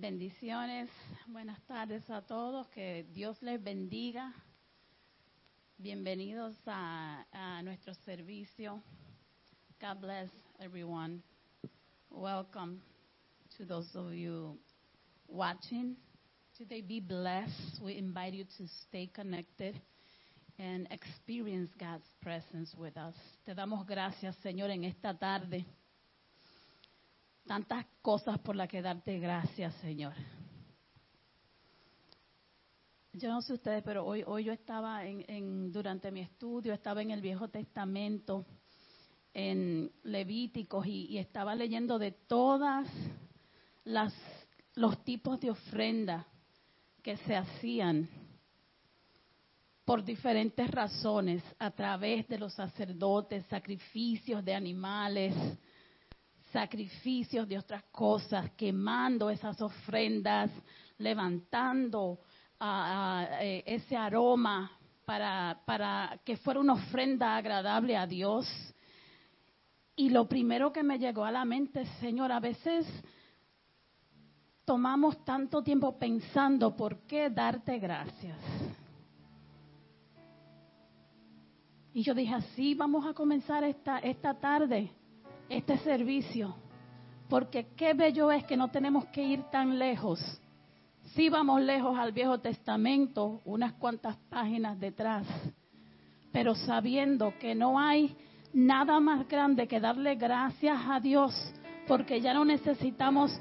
Bendiciones, buenas tardes a todos, que Dios les bendiga. Bienvenidos a, nuestro servicio. God bless everyone. Welcome to those of you watching. Today, be blessed. We invite you to stay connected and experience God's presence with us. Te damos gracias, Señor, en esta tarde tantas cosas por las que darte gracias, Señor. Yo no sé ustedes, pero hoy, hoy yo estaba en, en, durante mi estudio, estaba en el Viejo Testamento, en Levíticos, y, estaba leyendo de todas las los tipos de ofrenda que se hacían por diferentes razones a través de los sacerdotes, sacrificios de animales, sacrificios de otras cosas, quemando esas ofrendas, levantando uh, uh, ese aroma para, para que fuera una ofrenda agradable a Dios. Y lo primero que me llegó a la mente, Señor, a veces tomamos tanto tiempo pensando por qué darte gracias. Y yo dije, así vamos a comenzar esta, esta tarde este servicio, porque qué bello es que no tenemos que ir tan lejos. Sí vamos lejos al Viejo Testamento, unas cuantas páginas detrás, pero sabiendo que no hay nada más grande que darle gracias a Dios, porque ya no necesitamos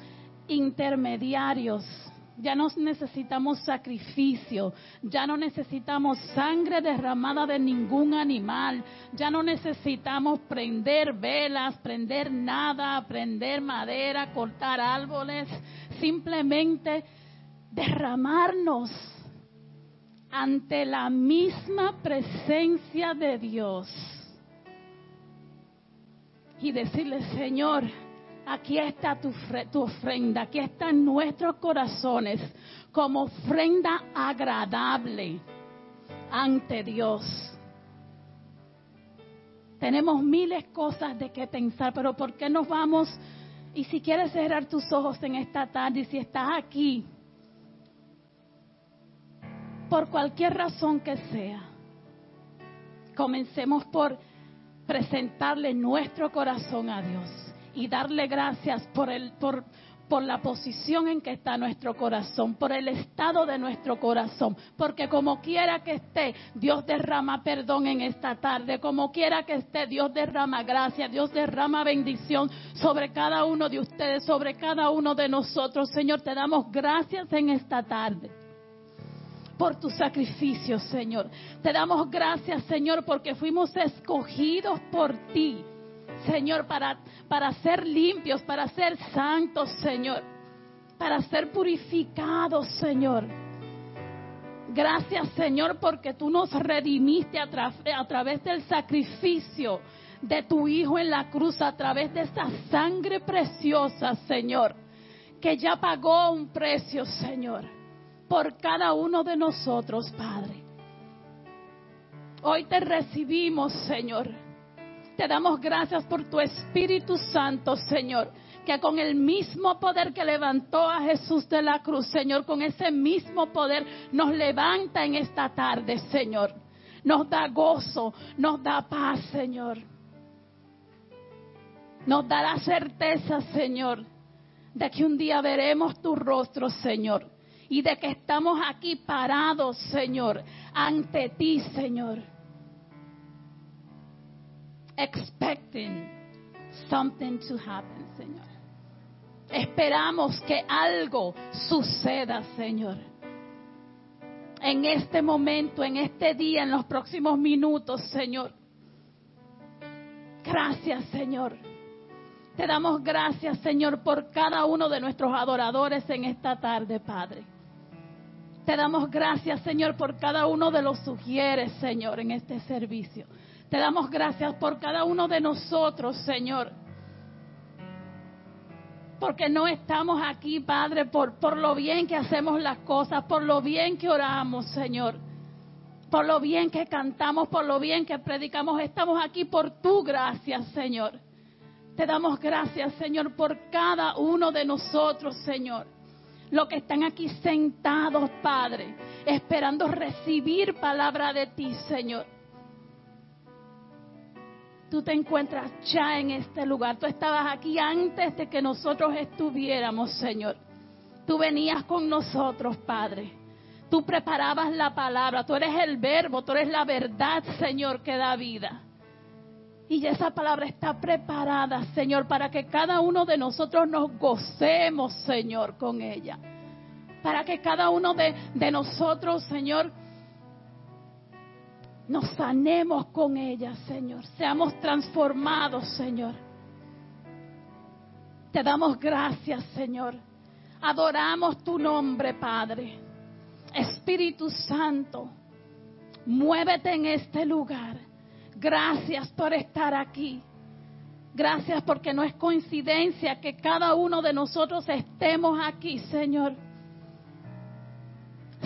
intermediarios ya no necesitamos sacrificio, ya no necesitamos sangre derramada de ningún animal, ya no necesitamos prender velas, prender nada, prender madera, cortar árboles, simplemente derramarnos ante la misma presencia de Dios y decirle, Señor, aquí está tu, ofrenda, aquí están nuestros corazones como ofrenda agradable ante Dios. Tenemos miles cosas de qué pensar, pero ¿por qué nos vamos? Y si quieres cerrar tus ojos en esta tarde, si estás aquí, por cualquier razón que sea, comencemos por presentarle nuestro corazón a Dios y darle gracias por, el, por, por la posición en que está nuestro corazón, por el estado de nuestro corazón, porque como quiera que esté, Dios derrama perdón en esta tarde, como quiera que esté, Dios derrama gracia, Dios derrama bendición sobre cada uno de ustedes, sobre cada uno de nosotros. Señor, te damos gracias en esta tarde por tu sacrificio, Señor. Te damos gracias, Señor, porque fuimos escogidos por ti. Señor, para, para ser limpios, para ser santos, Señor, para ser purificados, Señor. Gracias, Señor, porque tú nos redimiste a, a través del sacrificio de tu Hijo en la cruz, a través de esa sangre preciosa, Señor, que ya pagó un precio, Señor, por cada uno de nosotros, Padre. Hoy te recibimos, Señor te damos gracias por tu Espíritu Santo, Señor, que con el mismo poder que levantó a Jesús de la cruz, Señor, con ese mismo poder nos levanta en esta tarde, Señor. Nos da gozo, nos da paz, Señor. Nos da la certeza, Señor, de que un día veremos tu rostro, Señor. Y de que estamos aquí parados, Señor, ante ti, Señor expecting something to happen, Señor. Esperamos que algo suceda, Señor. En este momento, en este día, en los próximos minutos, Señor. Gracias, Señor. Te damos gracias, Señor, por cada uno de nuestros adoradores en esta tarde, Padre. Te damos gracias, Señor, por cada uno de los sugieres, Señor, en este servicio. Te damos gracias por cada uno de nosotros, Señor. Porque no estamos aquí, Padre, por, por lo bien que hacemos las cosas, por lo bien que oramos, Señor. Por lo bien que cantamos, por lo bien que predicamos. Estamos aquí por tu gracia, Señor. Te damos gracias, Señor, por cada uno de nosotros, Señor. Los que están aquí sentados, Padre, esperando recibir palabra de ti, Señor. Tú te encuentras ya en este lugar. Tú estabas aquí antes de que nosotros estuviéramos, Señor. Tú venías con nosotros, Padre. Tú preparabas la palabra. Tú eres el verbo. Tú eres la verdad, Señor, que da vida. Y esa palabra está preparada, Señor, para que cada uno de nosotros nos gocemos, Señor, con ella. Para que cada uno de, de nosotros, Señor, nos sanemos con ella, Señor. Seamos transformados, Señor. Te damos gracias, Señor. Adoramos tu nombre, Padre. Espíritu Santo, muévete en este lugar. Gracias por estar aquí. Gracias porque no es coincidencia que cada uno de nosotros estemos aquí, Señor.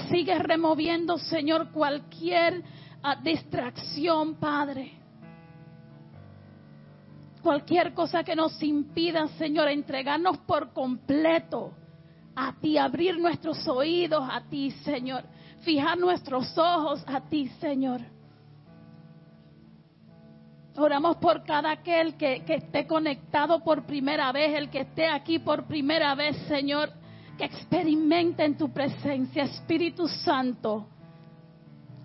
Sigue removiendo, Señor, cualquier ah, distracción, Padre. Cualquier cosa que nos impida, Señor, entregarnos por completo a ti, abrir nuestros oídos a ti, Señor. Fijar nuestros ojos a ti, Señor. Oramos por cada aquel que, que, esté conectado por primera vez, el que esté aquí por primera vez, Señor, que experimente en tu presencia, Espíritu Santo.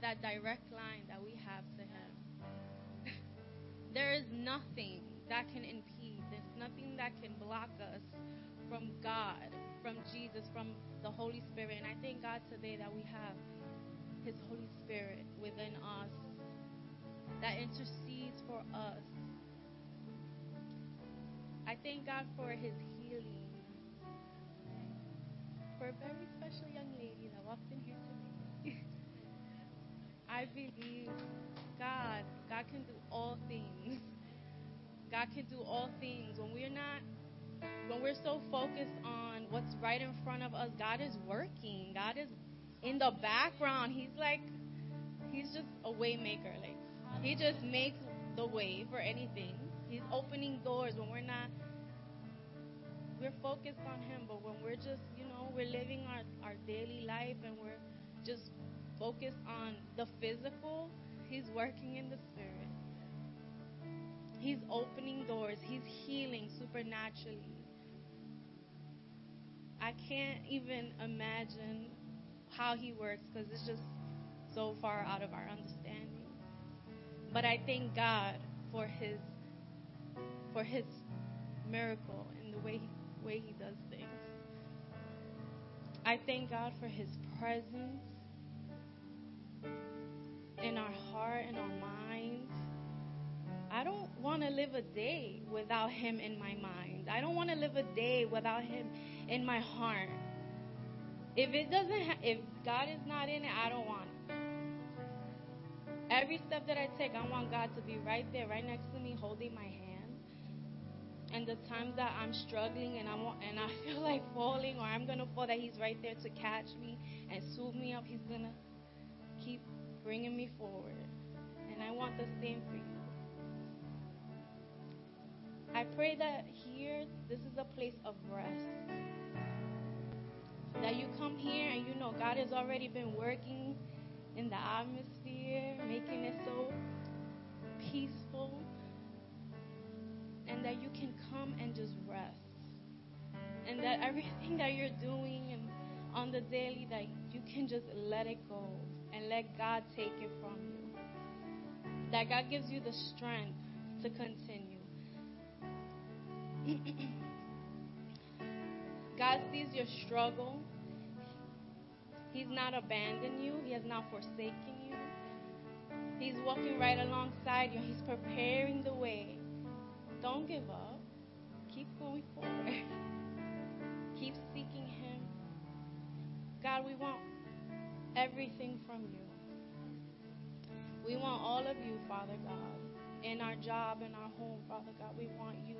that direct line that we have to Him. there is nothing that can impede, there's nothing that can block us from God, from Jesus, from the Holy Spirit. And I thank God today that we have His Holy Spirit within us that intercedes for us. I thank God for His healing. For a very special young lady that walked in here today. I believe God, God can do all things. God can do all things. When we're not, when we're so focused on what's right in front of us, God is working. God is in the background. He's like, He's just a waymaker. Like, He just makes the way for anything. He's opening doors when we're not. We're focused on Him, but when we're just, you know, we're living our, our daily life and we're just focus on the physical, He's working in the spirit. He's opening doors, He's healing supernaturally. I can't even imagine how He works because it's just so far out of our understanding. But I thank God for His for His miracle and the way way He does things. I thank God for His presence in our heart and our minds. I don't want to live a day without Him in my mind. I don't want to live a day without Him in my heart. If it doesn't, ha- if God is not in it, I don't want it. Every step that I take, I want God to be right there, right next to me, holding my hand. And the times that I'm struggling and I want, and I feel like falling or I'm gonna fall, that He's right there to catch me and swoop me up. He's gonna keep bringing me forward. And I want the same for you. I pray that here, this is a place of rest. That you come here and you know God has already been working in the atmosphere, making it so peaceful. And that you can come and just rest. And that everything that you're doing and on the daily, that you can just let it go and let God take it from you. That God gives you the strength to continue. God sees your struggle. He's not abandoned you, He has not forsaken you. He's walking right alongside you, He's preparing the way. Don't give up. Keep going forward. Keep seeking Him. Everything from you. We want all of you, Father God. In our job, in our home, Father God, we want you.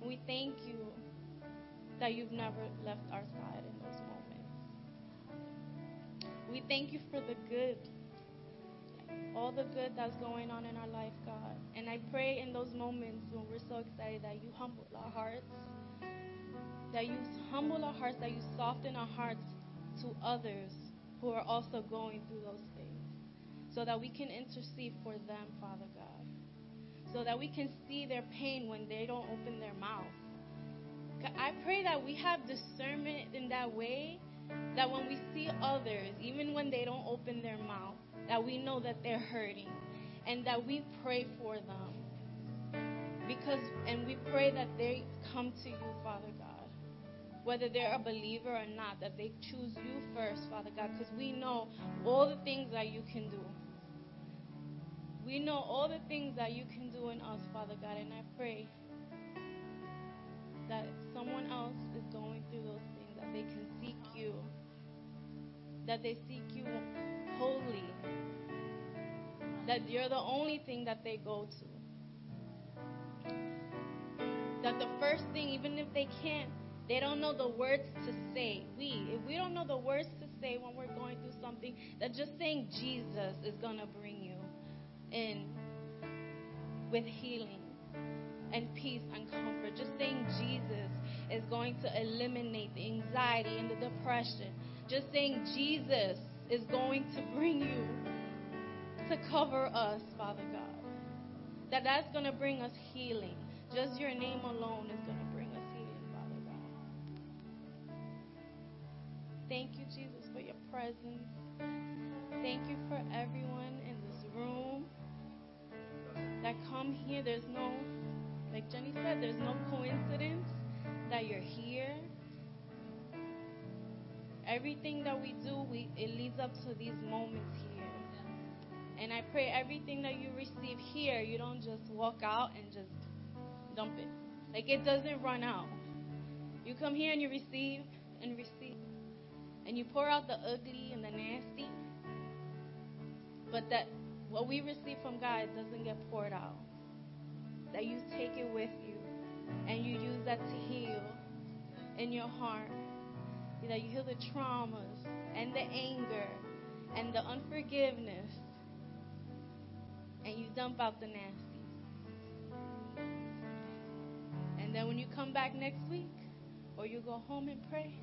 We thank you that you've never left our side in those moments. We thank you for the good, all the good that's going on in our life, God. And I pray in those moments when we're so excited that you humble our hearts, that you humble our hearts, that you soften our hearts to others who are also going through those things, so that we can intercede for them, Father God, so that we can see their pain when they don't open their mouth. I pray that we have discernment in that way, that when we see others, even when they don't open their mouth, that we know that they're hurting and that we pray for them. Because, and we pray that they come to you, Father God. Whether they're a believer or not, that they choose you first, Father God, because we know all the things that you can do. We know all the things that you can do in us, Father God, and I pray that someone else is going through those things, that they can seek you, that they seek you wholly, that you're the only thing that they go to. That the first thing, even if they can't, they don't know the words to say. We, if we don't know the words to say when we're going through something, that just saying Jesus is going to bring you in with healing and peace and comfort. Just saying Jesus is going to eliminate the anxiety and the depression. Just saying Jesus is going to bring you to cover us, Father God. That that's going to bring us healing. Just your name alone is going to Thank you, Jesus, for your presence. Thank you for everyone in this room that come here. There's no, like Jenny said, there's no coincidence that you're here. Everything that we do, we it leads up to these moments here. And I pray everything that you receive here, you don't just walk out and just dump it. Like it doesn't run out. You come here and you receive and receive. And you pour out the ugly and the nasty. But that what we receive from God doesn't get poured out. That you take it with you and you use that to heal in your heart. That you heal the traumas and the anger and the unforgiveness and you dump out the nasty. And then when you come back next week or you go home and pray,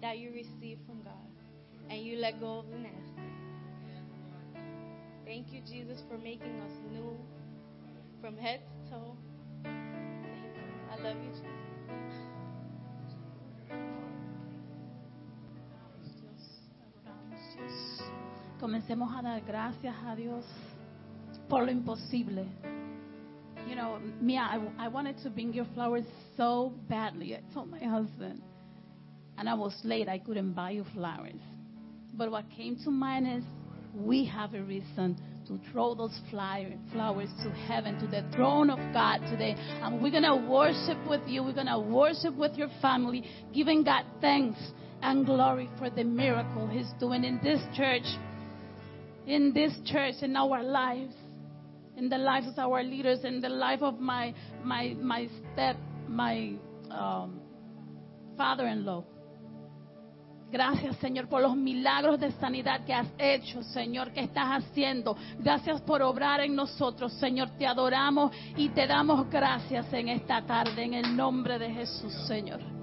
that you receive from God and you let go of the nasty. Thank you, Jesus, for making us new from head to toe. I love you, Jesus. Comencemos a dar gracias a Dios por lo imposible. You know, Mia, I, I wanted to bring your flowers so badly. I told my husband, and I was late. I couldn't buy you flowers. But what came to mind is we have a reason to throw those flowers to heaven, to the throne of God today. And we're going to worship with you. We're going to worship with your family, giving God thanks and glory for the miracle He's doing in this church, in this church, in our lives, in the lives of our leaders, in the life of my my my step, my um, father-in-law. Gracias, Señor, por los milagros de sanidad que has hecho, Señor, que estás haciendo. Gracias por obrar en nosotros, Señor. Te adoramos y te damos gracias en esta tarde, en el nombre de Jesús, Señor.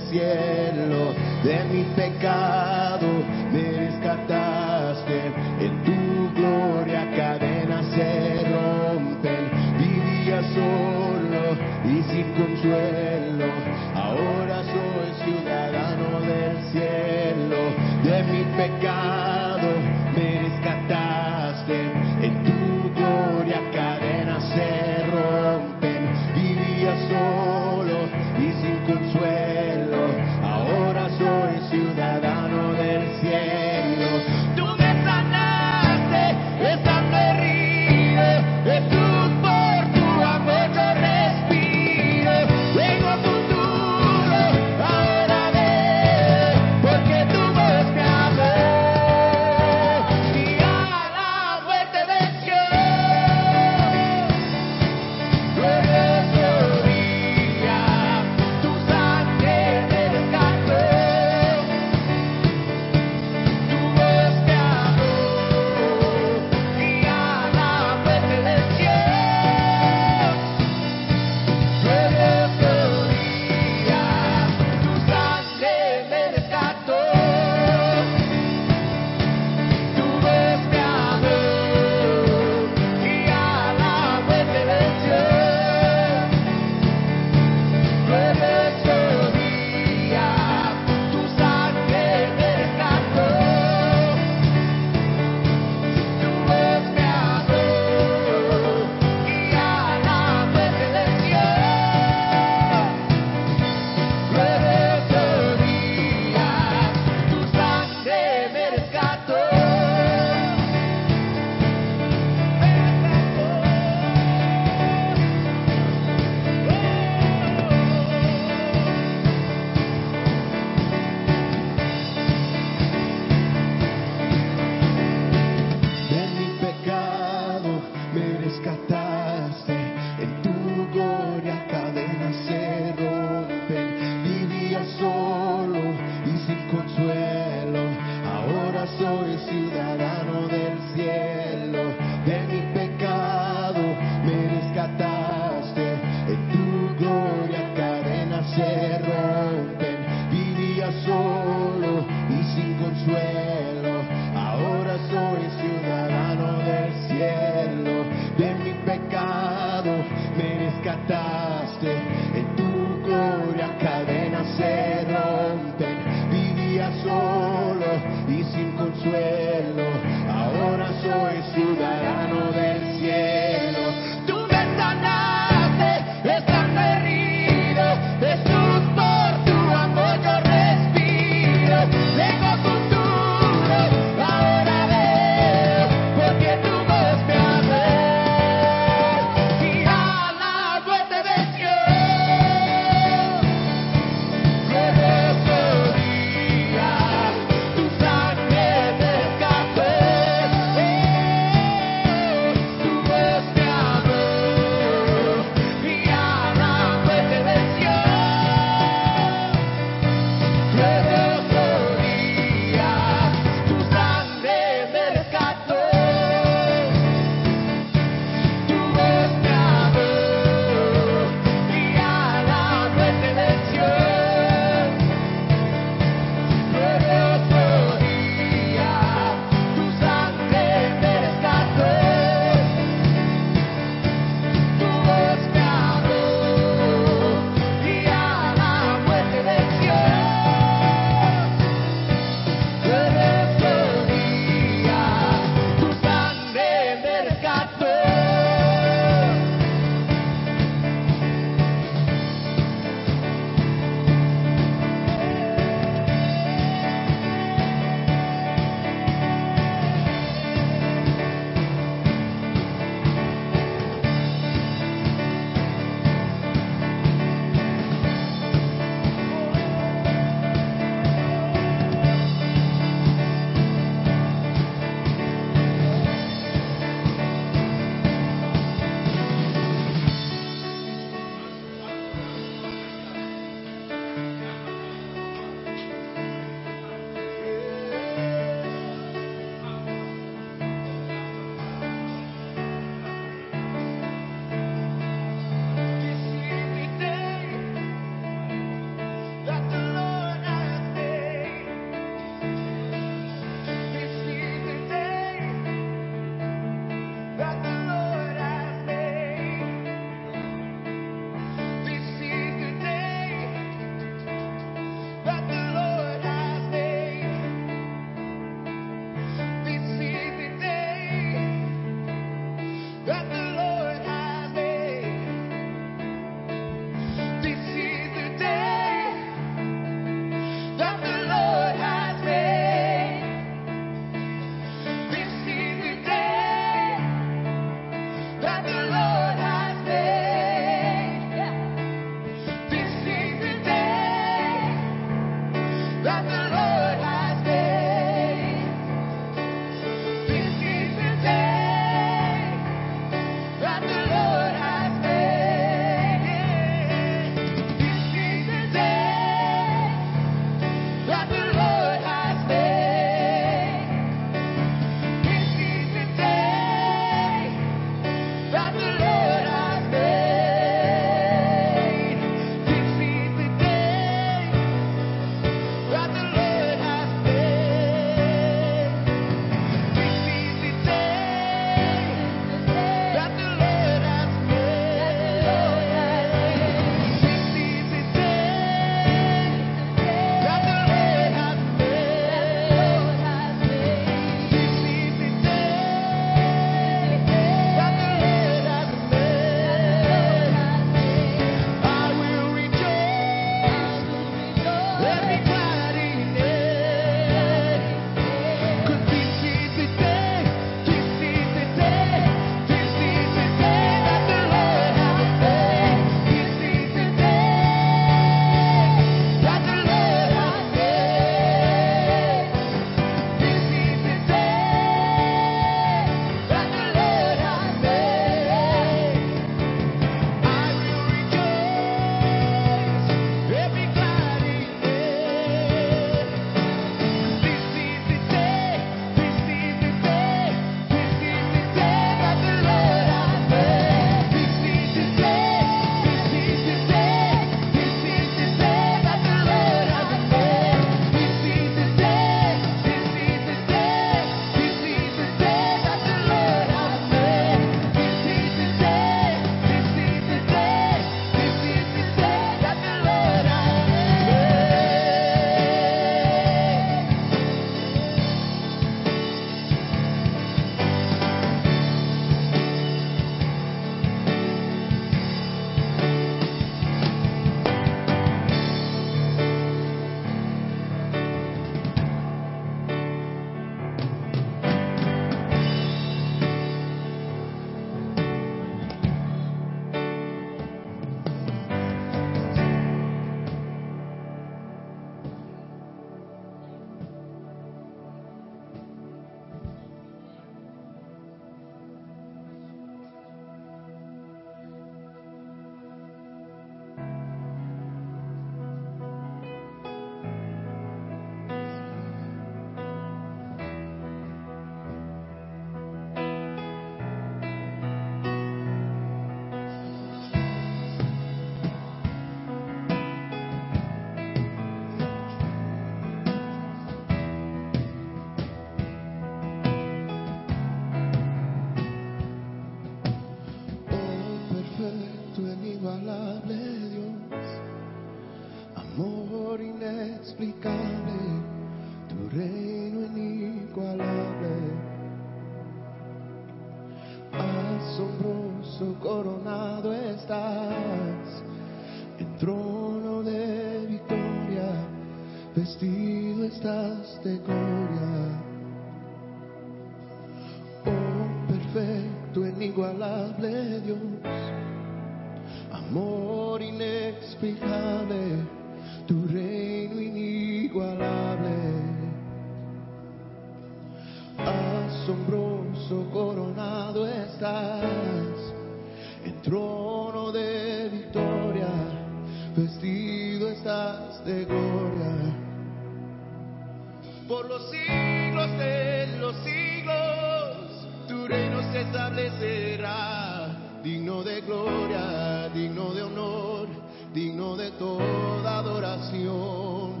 Los siglos de los siglos, tu reino se establecerá, digno de gloria, digno de honor, digno de toda adoración.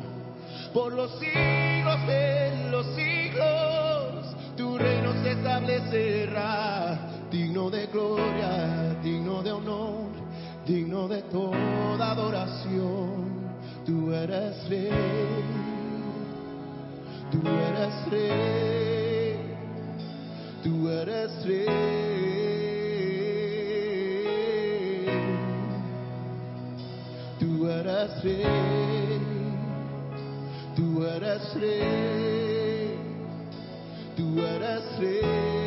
Por los siglos de los siglos, tu reino se establecerá, digno de gloria, digno de honor, digno de toda adoración. Tú eres rey, tú eres rey, tú eres rey, tú eres rey.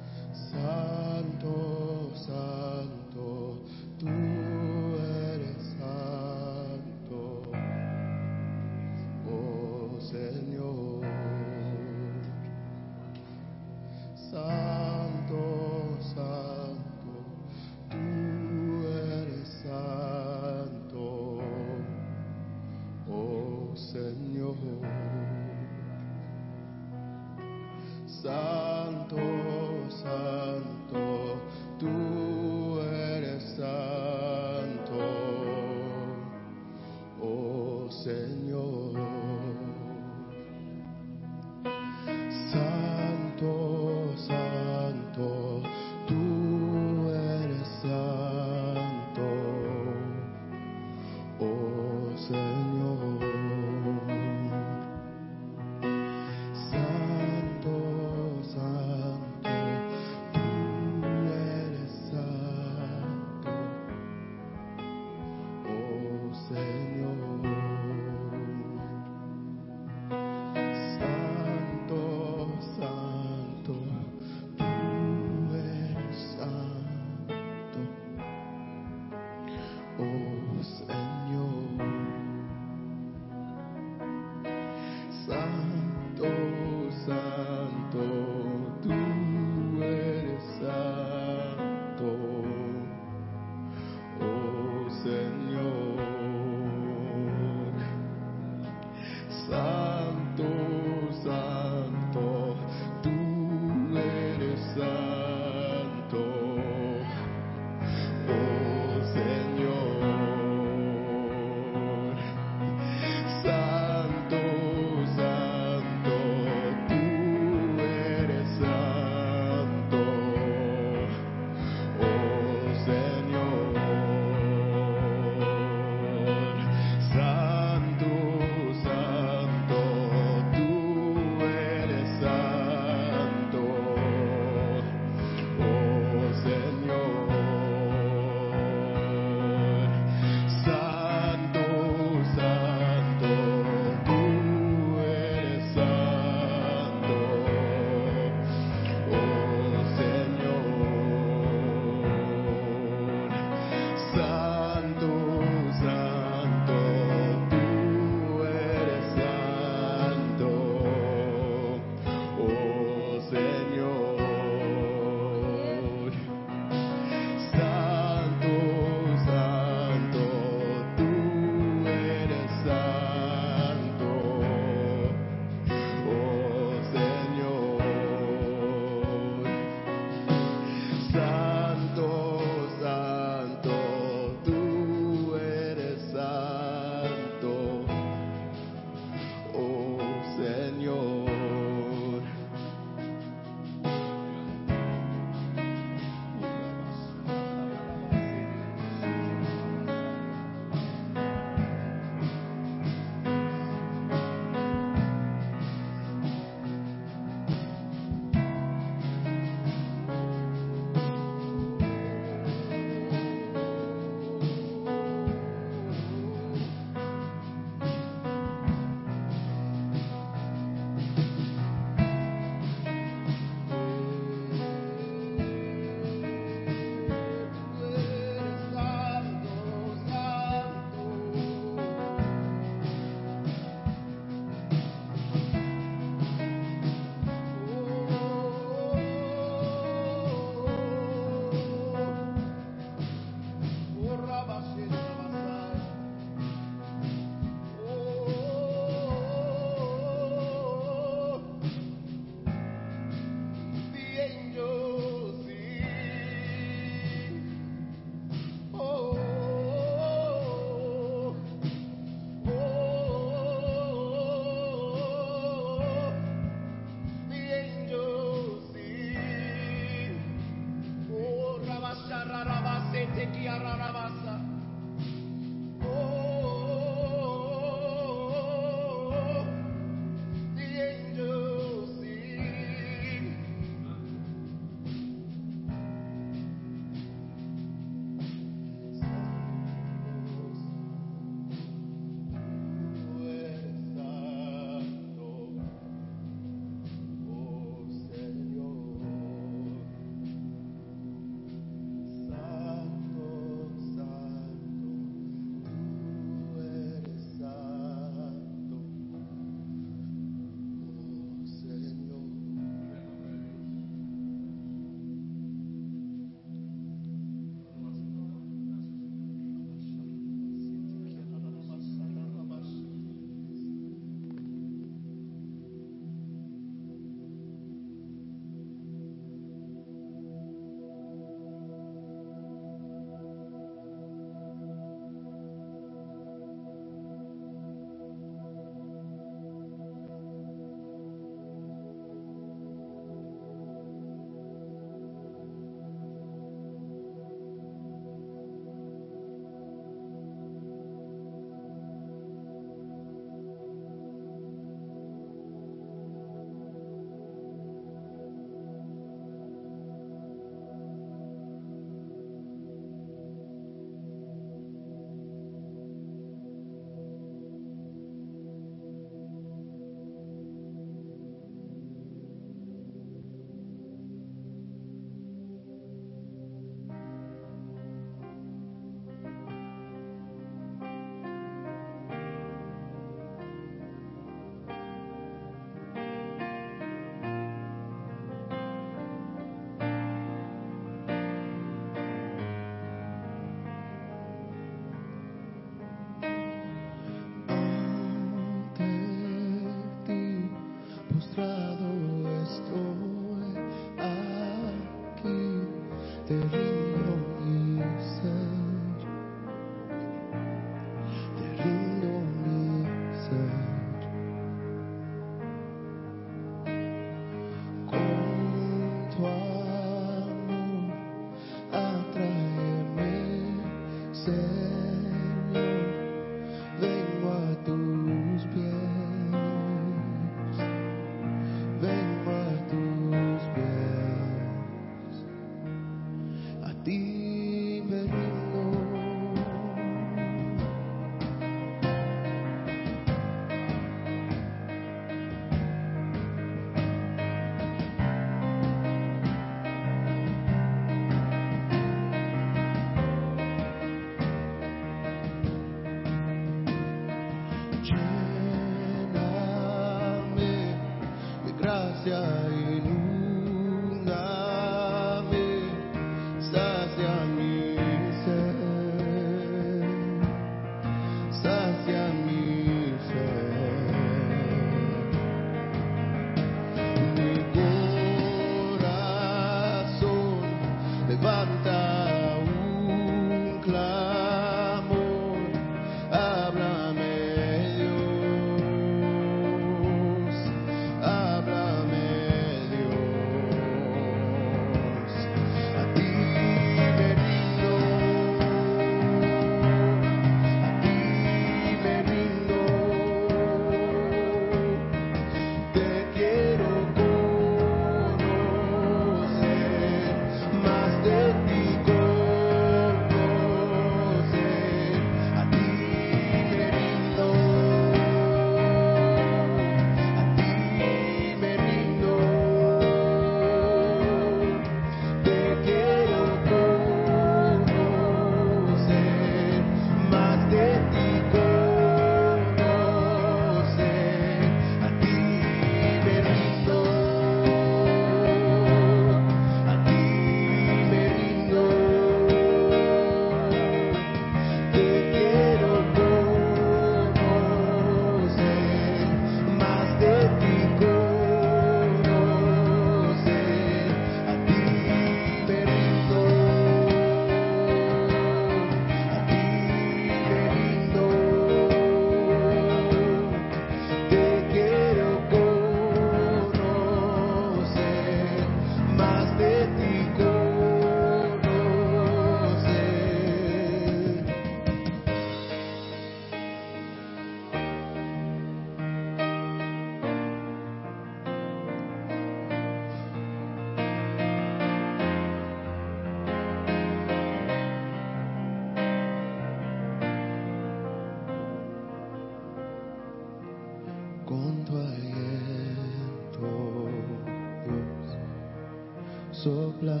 Sopla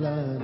blood.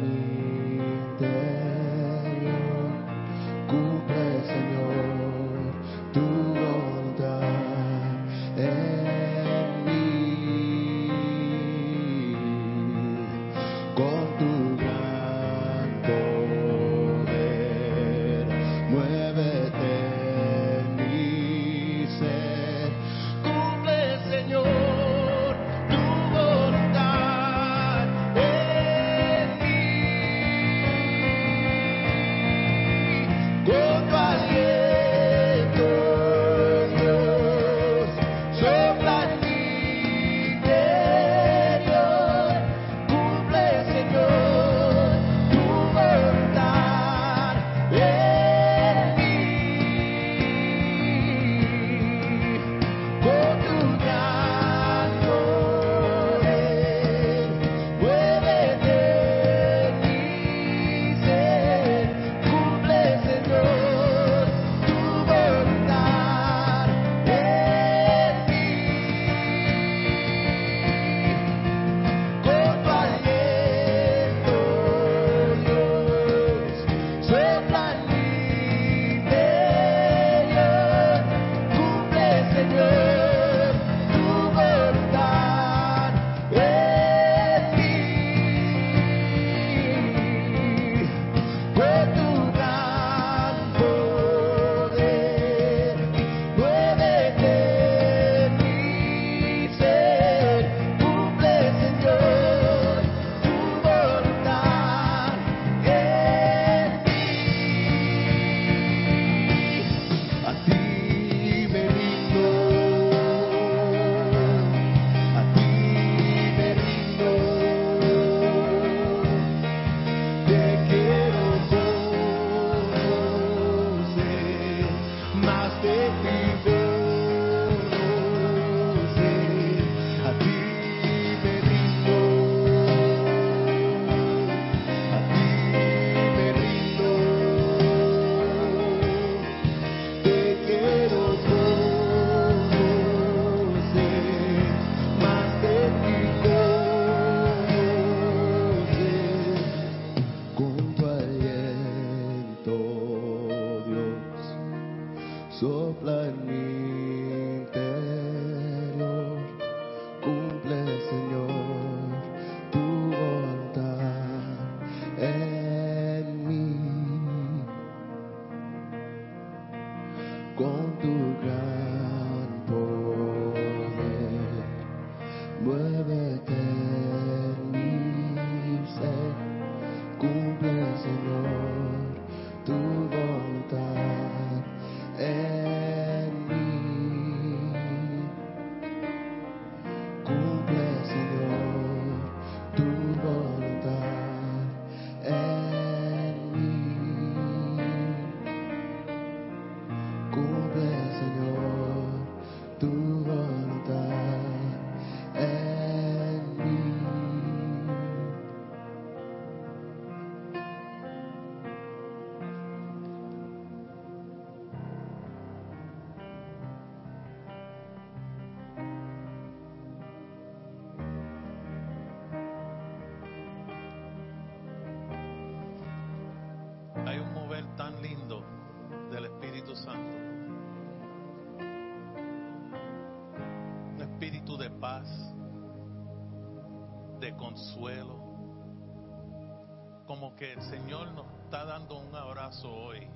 Señor nos está dando un abrazo hoy.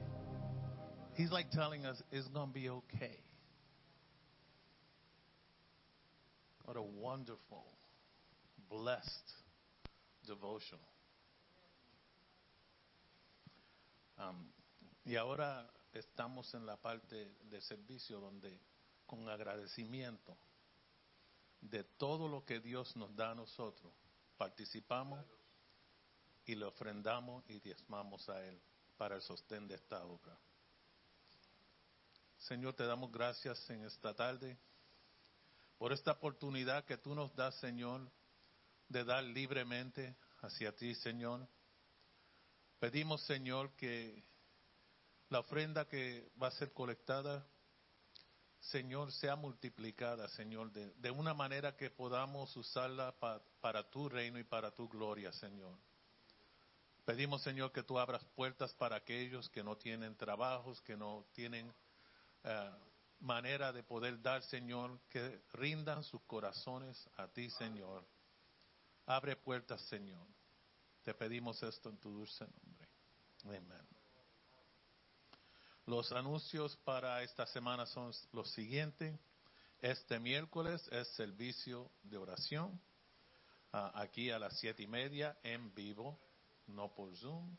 He's like telling us it's going to be okay. What a wonderful, blessed devotion. Um, y ahora estamos en la parte de servicio donde con agradecimiento de todo lo que Dios nos da a nosotros, participamos y le ofrendamos y diezmamos a Él para el sostén de esta obra. Señor, te damos gracias en esta tarde por esta oportunidad que tú nos das, Señor, de dar libremente hacia ti, Señor. Pedimos, Señor, que la ofrenda que va a ser colectada, Señor, sea multiplicada, Señor, de, una manera que podamos usarla pa- para tu reino y para tu gloria, Señor. Pedimos, Señor, que tú abras puertas para aquellos que no tienen trabajos, que no tienen eh, manera de poder dar, Señor, que rindan sus corazones a ti, Señor. Abre puertas, Señor. Te pedimos esto en tu dulce nombre. Amén. Los anuncios para esta semana son los siguientes. Este miércoles es servicio de oración. ah, aquí a las siete y media en vivo, no por Zoom.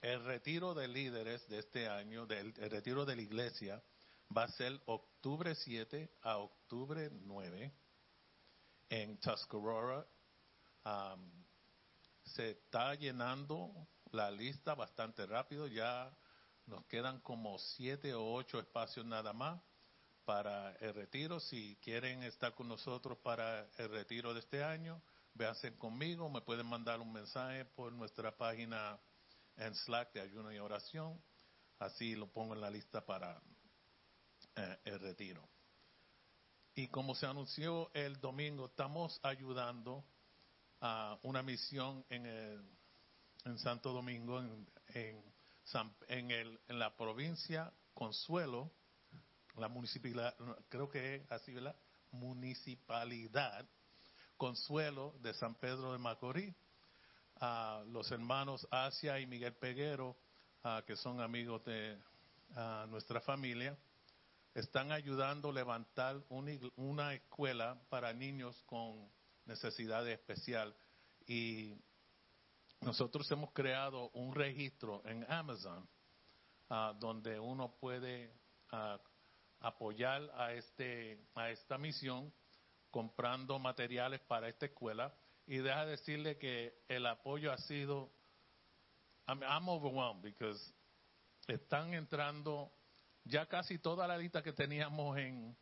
El retiro de líderes de este año, del, el retiro de la iglesia, va a ser octubre 7 a octubre 9 en Tuscarora. Am, se está llenando la lista bastante rápido. Ya nos quedan como siete o ocho espacios nada más para el retiro. Si quieren estar con nosotros para el retiro de este año, véanse conmigo. Me pueden mandar un mensaje por nuestra página en Slack de ayuno y oración. Así lo pongo en la lista para eh, el retiro. Y como se anunció el domingo, estamos ayudando a una misión en, el- en Santo Domingo, en, en, San- en el- en la provincia Consuelo, la municipalidad, creo que es así. Municipalidad Consuelo de San Pedro de Macorís. A los hermanos Asia y Miguel Peguero, que son amigos de nuestra familia, están ayudando a levantar una, escuela para niños con necesidades especial y nosotros hemos creado un registro en Amazon donde uno puede apoyar a este a esta misión comprando materiales para esta escuela y deja decirle que el apoyo ha sido I'm, overwhelmed because están entrando ya casi toda la lista que teníamos en,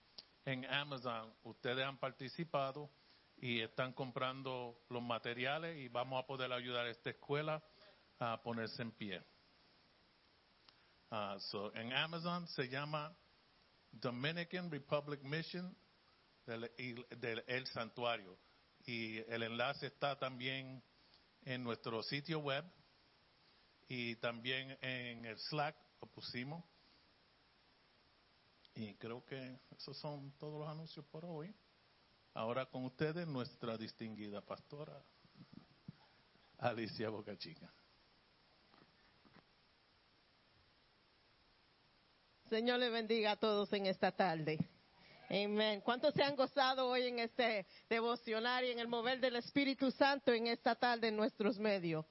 en Amazon, ustedes han participado y están comprando los materiales y vamos a poder ayudar a esta escuela a ponerse en pie. Ah, so, en Amazon se llama Dominican Republic Mission del, del El Santuario y el enlace está también en nuestro sitio web y también en el Slack lo pusimos. Y creo que esos son todos los anuncios por hoy. Ahora con ustedes nuestra distinguida pastora Alicia Bocachica. Señor le bendiga a todos en esta tarde. Amén. ¿Cuántos se han gozado hoy en este devocionario, en el mover del Espíritu Santo en esta tarde en nuestros medios?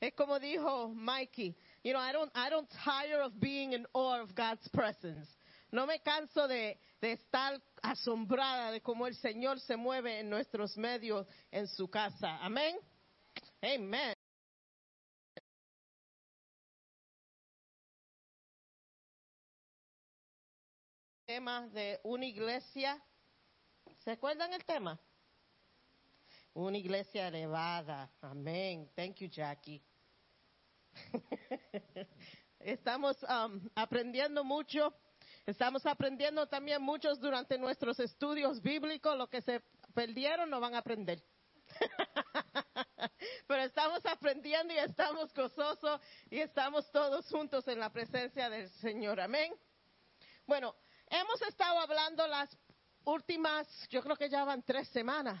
Es como dijo Mikey, you know, I don't, I don't tire of being in awe of God's presence. No me canso de, de estar asombrada de cómo el Señor se mueve en nuestros medios, en su casa. Amén. Amén. De una iglesia. ¿Se acuerdan el tema? Una iglesia elevada. Amén. Thank you, Jackie. Estamos um, aprendiendo mucho. Estamos aprendiendo también muchos durante nuestros estudios bíblicos. Lo que se perdieron no van a aprender. Pero estamos aprendiendo y estamos gozosos y estamos todos juntos en la presencia del Señor. Amén. Bueno, hemos estado hablando las últimas, yo creo que ya van tres semanas,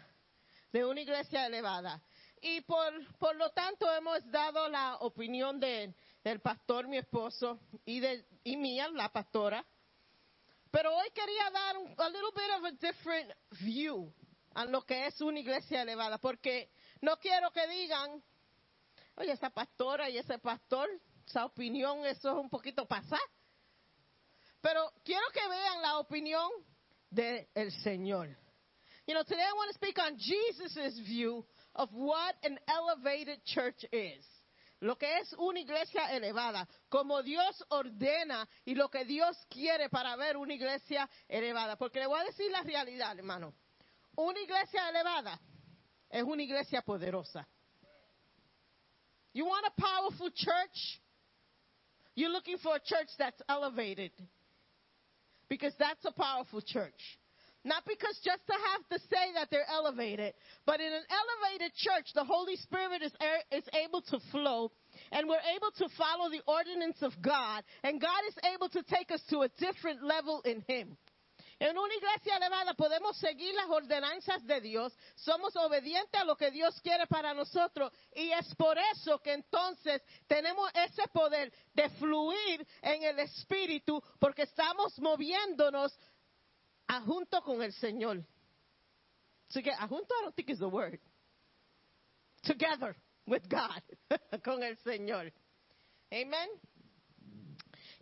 de una iglesia elevada. Y por, por lo tanto hemos dado la opinión de, del pastor, mi esposo, y, de, y mía, la pastora. Pero hoy quería dar un, a little bit of a different view a lo que es una iglesia elevada, porque no quiero que digan, oye, esa pastora y ese pastor, esa opinión, eso es un poquito pasar. Pero quiero que vean la opinión del Señor. You know, today I want to speak on Jesus' view of what an elevated church is. Lo que es una iglesia elevada, como Dios ordena y lo que Dios quiere para ver una iglesia elevada. Porque le voy a decir la realidad, hermano. Una iglesia elevada es una iglesia poderosa. You want a powerful church? You're looking for a church that's elevated. Because that's a powerful church. Not because just to have to say that they're elevated, but in an elevated church, the Holy Spirit is, is able to flow, and we're able to follow the ordinance of God, and God is able to take us to a different level in Him. En una iglesia elevada podemos seguir las ordenanzas de Dios, somos obedientes a lo que Dios quiere para nosotros y es por eso que entonces tenemos ese poder de fluir en el Espíritu porque estamos moviéndonos a junto con el Señor. So que, junto I don't think is the word. Together with God, con el Señor. Amen.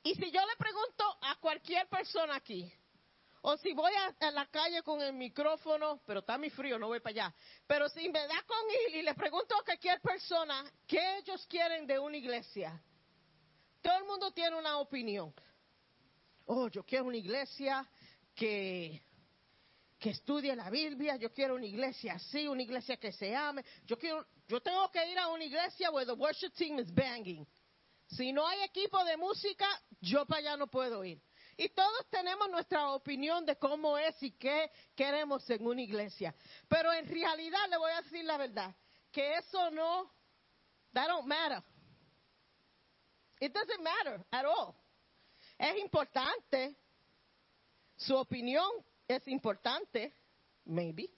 Y si yo le pregunto a cualquier persona aquí, o si voy a, la calle con el micrófono, pero está muy frío, no voy para allá. Pero si me da con él y le pregunto a cualquier persona qué ellos quieren de una iglesia, todo el mundo tiene una opinión. Oh, yo quiero una iglesia que, que estudie la Biblia, yo quiero una iglesia así, una iglesia que se ame. Yo quiero, yo tengo que ir a una iglesia where the worship team is banging. Si no hay equipo de música, yo para allá no puedo ir. Y todos tenemos nuestra opinión de cómo es y qué queremos en una iglesia. Pero en realidad le voy a decir la verdad, que eso no, that don't matter. It doesn't matter at all. Es importante, su opinión es importante, maybe,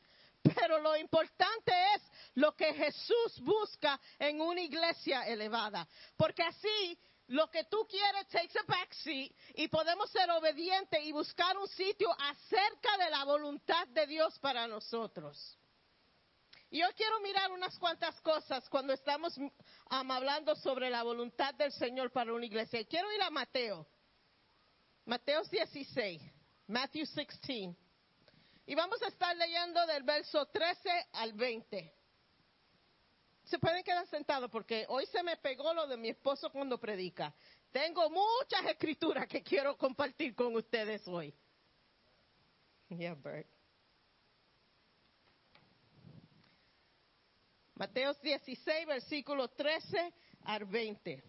pero lo importante es lo que Jesús busca en una iglesia elevada. Porque así lo que tú quieres takes a backseat y podemos ser obedientes y buscar un sitio acerca de la voluntad de Dios para nosotros. Y yo quiero mirar unas cuantas cosas cuando estamos um, hablando sobre la voluntad del Señor para una iglesia. Quiero ir a Mateo. Mateo 16. Matthew 16. Y vamos a estar leyendo del verso 13 al 20. Se pueden quedar sentados porque hoy se me pegó lo de mi esposo cuando predica. Tengo muchas escrituras que quiero compartir con ustedes hoy. Yeah, Bert. Mateo 16, versículo 13 al 20.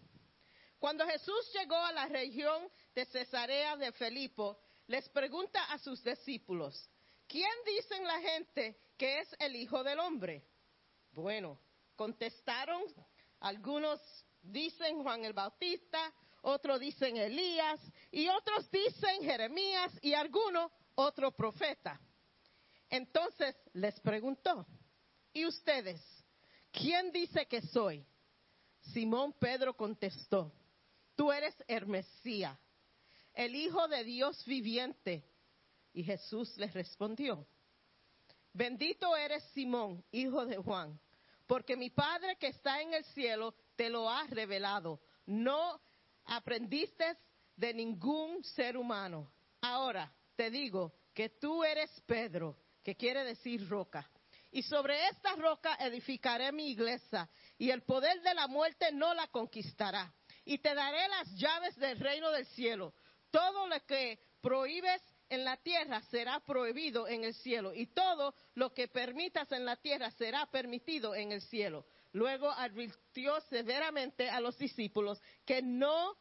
Cuando Jesús llegó a la región de Cesarea de Felipo, les pregunta a sus discípulos, ¿quién dicen la gente que es el Hijo del Hombre? Bueno, contestaron, algunos dicen Juan el Bautista, otros dicen Elías y otros dicen Jeremías y algunos otro profeta. Entonces les preguntó, ¿y ustedes? ¿Quién dice que soy? Simón Pedro contestó, tú eres Hermesía, el Hijo de Dios viviente. Y Jesús les respondió, bendito eres Simón, hijo de Juan, porque mi Padre que está en el cielo te lo ha revelado. No aprendiste de ningún ser humano. Ahora te digo que tú eres Pedro, que quiere decir roca. Y sobre esta roca edificaré mi iglesia, y el poder de la muerte no la conquistará. Y te daré las llaves del reino del cielo. Todo lo que prohíbes en la tierra será prohibido en el cielo, y todo lo que permitas en la tierra será permitido en el cielo. Luego advirtió severamente a los discípulos que no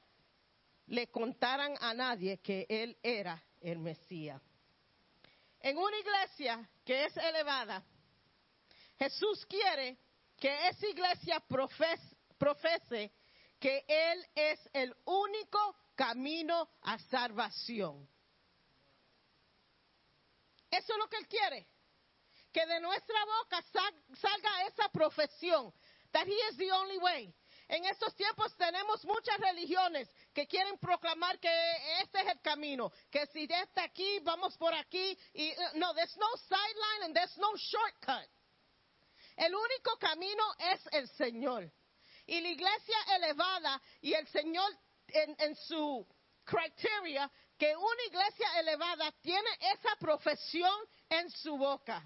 le contaran a nadie que él era el Mesías. En una iglesia que es elevada, Jesús quiere que esa iglesia profes- profese que Él es el único camino a salvación. Eso es lo que Él quiere. Que de nuestra boca sa- salga esa profesión. That He is the only way. En estos tiempos tenemos muchas religiones que quieren proclamar que este es el camino, que si de este aquí, vamos por aquí. Y, uh, no, there's no sideline and there's no shortcut. El único camino es el Señor. Y la iglesia elevada y el Señor en su criteria, que una iglesia elevada tiene esa profesión en su boca.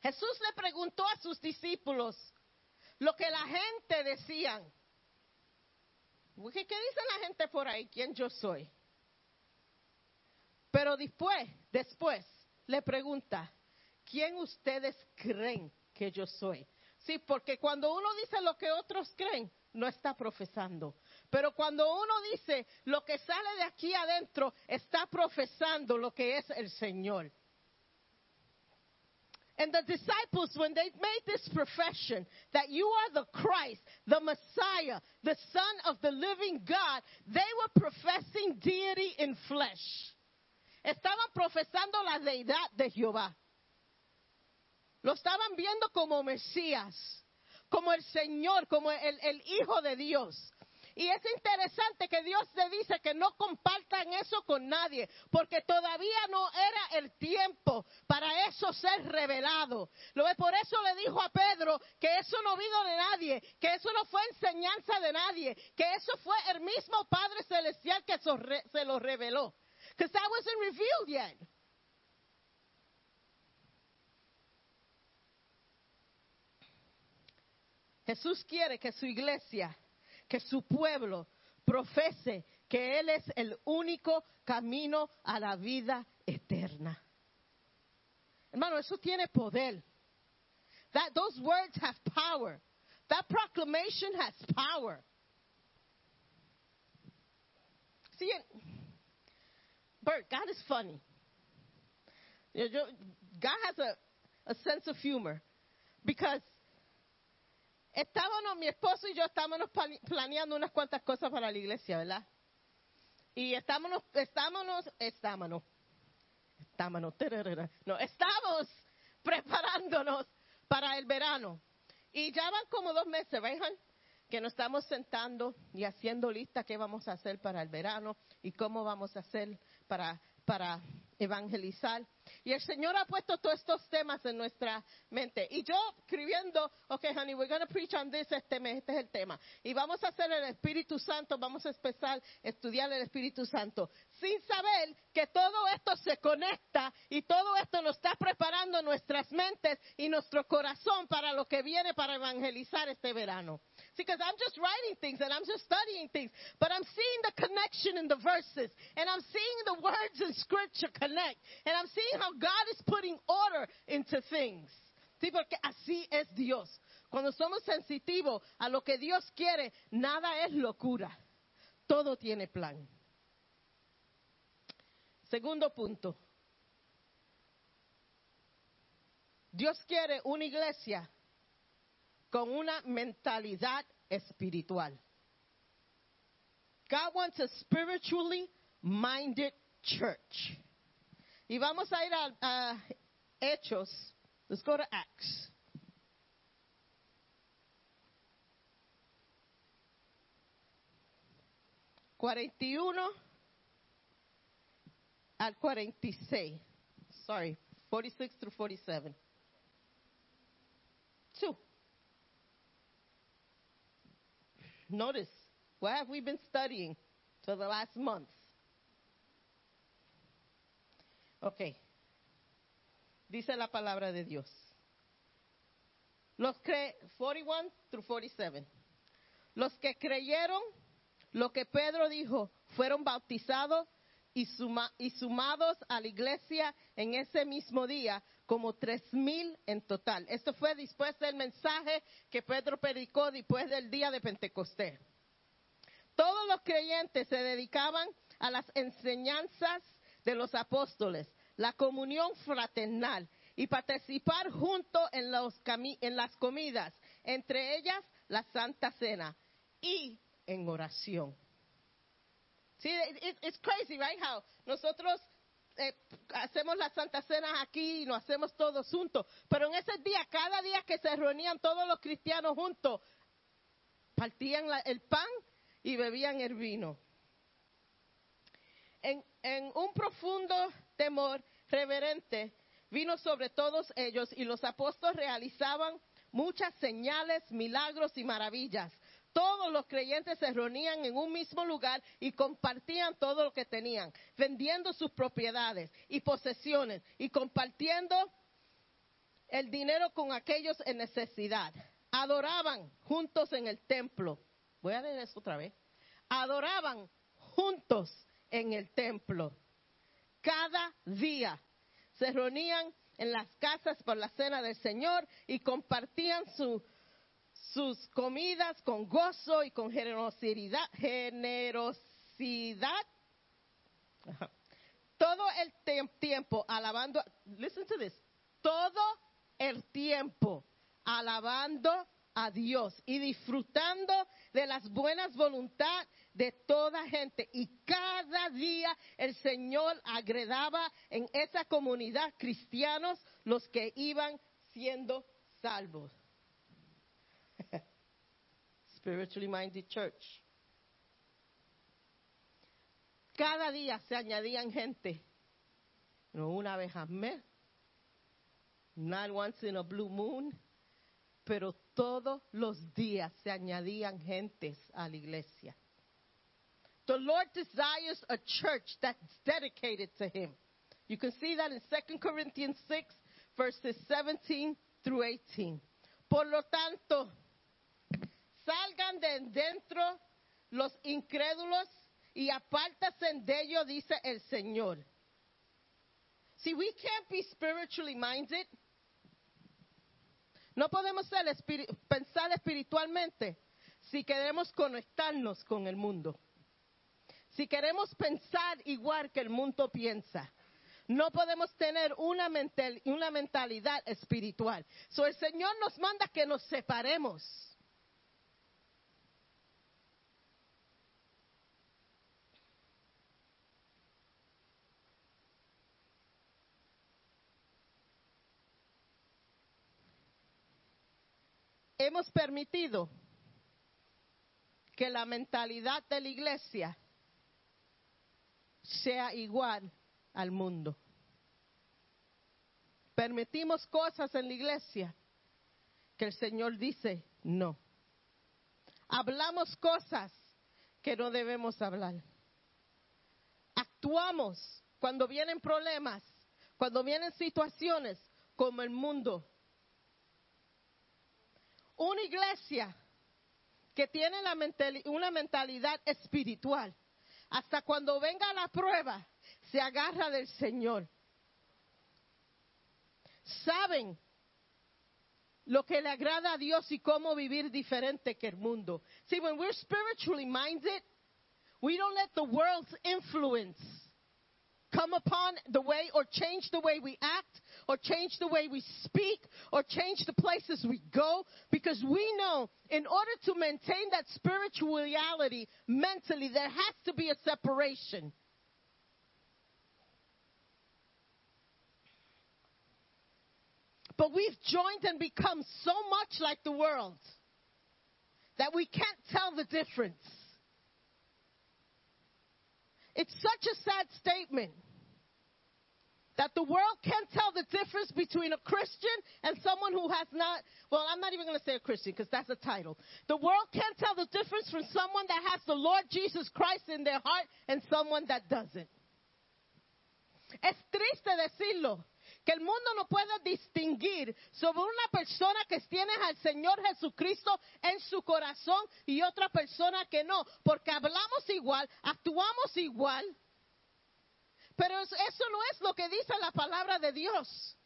Jesús le preguntó a sus discípulos lo que la gente decían. ¿Qué, qué dice la gente por ahí? ¿Quién yo soy? Pero después, después, le pregunta, ¿quién ustedes creen que yo soy? Sí, porque cuando uno dice lo que otros creen, no está profesando. Pero cuando uno dice lo que sale de aquí adentro, está profesando lo que es el Señor. And the disciples, when they made this profession that you are the Christ, the Messiah, the Son of the living God, they were professing deity in flesh. Estaban profesando la deidad de Jehová. Lo estaban viendo como Mesías, como el Señor, como el, el Hijo de Dios. Y es interesante que Dios le dice que no compartan eso con nadie, porque todavía no era el tiempo para eso ser revelado. Por eso le dijo a Pedro que eso no vino de nadie, que eso no fue enseñanza de nadie, que eso fue el mismo Padre Celestial que se lo reveló. Because that wasn't revealed yet. Jesús quiere que su iglesia, que su pueblo profese que Él es el único camino a la vida eterna. Hermano, eso tiene poder. That, those words have power. That proclamation has power. See, Bert, God is funny. God has a, a sense of humor because estábamos, mi esposo y yo estábamos pla- planeando unas cuantas cosas para la iglesia, ¿verdad? Y estábamos, estábamos, estábamos, estábamos, no, estamos preparándonos para el verano. Y ya van como dos meses, ¿right, hon? Que nos estamos sentando y haciendo lista qué vamos a hacer para el verano y cómo vamos a hacer para, para evangelizar. Y el Señor ha puesto todos estos temas en nuestra mente. Y yo escribiendo, ok, honey, we're going to preach on this, este, mes, este es el tema. Y vamos a hacer el Espíritu Santo, vamos a empezar a estudiar el Espíritu Santo. Sin saber que todo esto se conecta y todo esto nos está preparando nuestras mentes y nuestro corazón para lo que viene para evangelizar este verano. See, because I'm just writing things and I'm just studying things, but I'm seeing the connection in the verses and I'm seeing the words in Scripture connect and I'm seeing how God is putting order into things. Sí, porque así es Dios. Cuando somos sensitivos a lo que Dios quiere, nada es locura. Todo tiene plan. Segundo punto. Dios quiere una iglesia con una mentalidad espiritual. God wants a spiritually minded church. Y vamos a ir a, a Hechos. Let's go to Acts. Cuarenta y uno al 46. Sorry, 46 through 47. Two. Notice, what have we been studying for the last month? Ok. Dice la palabra de Dios. Los cre 41 through 47. Los que creyeron lo que Pedro dijo fueron bautizados y, suma- y sumados a la iglesia en ese mismo día como tres mil en total. Esto fue después del mensaje que Pedro predicó después del día de Pentecostés. Todos los creyentes se dedicaban a las enseñanzas de los apóstoles, la comunión fraternal y participar juntos en, las comidas, entre ellas la Santa Cena y en oración. It's crazy, right? Eh, hacemos las Santa Cenas aquí y nos hacemos todos juntos, pero en ese día, cada día que se reunían todos los cristianos juntos, partían el pan y bebían el vino. En, en un profundo temor reverente vino sobre todos ellos y los apóstoles realizaban muchas señales, milagros y maravillas. Todos los creyentes se reunían en un mismo lugar y compartían todo lo que tenían, vendiendo sus propiedades y posesiones y compartiendo el dinero con aquellos en necesidad. Adoraban juntos en el templo. Voy a leer eso otra vez. Adoraban juntos en el templo. Cada día se reunían en las casas por la cena del Señor y compartían su- sus comidas con gozo y con generosidad. generosidad. Todo el tiempo alabando, listen to this, todo el tiempo alabando a Dios y disfrutando de las buenas voluntad de toda gente. Y cada día el Señor agredaba en esa comunidad cristianos los que iban siendo salvos. Spiritually minded church. Cada día se añadían gente. No una vez al mes, not once in a blue moon, pero todos los días se añadían gentes a la iglesia. The Lord desires a church that's dedicated to Him. You can see that in 2 Corinthians 6, verses 17 through 18. Por lo tanto, salgan de dentro los incrédulos y apártense de ellos, dice el Señor. See, we can't be spiritually minded. No podemos ser pensar espiritualmente si queremos conectarnos con el mundo. Si queremos pensar igual que el mundo piensa. No podemos tener una, mental- una mentalidad espiritual. So, el Señor nos manda que nos separemos. Hemos permitido que la mentalidad de la iglesia sea igual al mundo. Permitimos cosas en la iglesia que el Señor dice no. Hablamos cosas que no debemos hablar. Actuamos cuando vienen problemas, cuando vienen situaciones como el mundo. Una iglesia que tiene la una mentalidad espiritual, hasta cuando venga la prueba, se agarra del Señor. Saben lo que le agrada a Dios y cómo vivir diferente que el mundo. See, when we're spiritually minded, we don't let the world's influence come upon the way or change the way we act or change the way we speak or change the places we go because we know in order to maintain that spirituality mentally there has to be a separation. But we've joined and become so much like the world that we can't tell the difference. It's such a sad statement. That the world can't tell the difference between a Christian and someone who has not, well, I'm not even going to say a Christian because that's a title. The world can't tell the difference from someone that has the Lord Jesus Christ in their heart and someone that doesn't. Es triste decirlo, que el mundo no puede distinguir sobre una persona que tiene al Señor Jesucristo en su corazón y otra persona que no, porque hablamos igual, actuamos igual, pero es- eso no es lo que dice la palabra de Dios.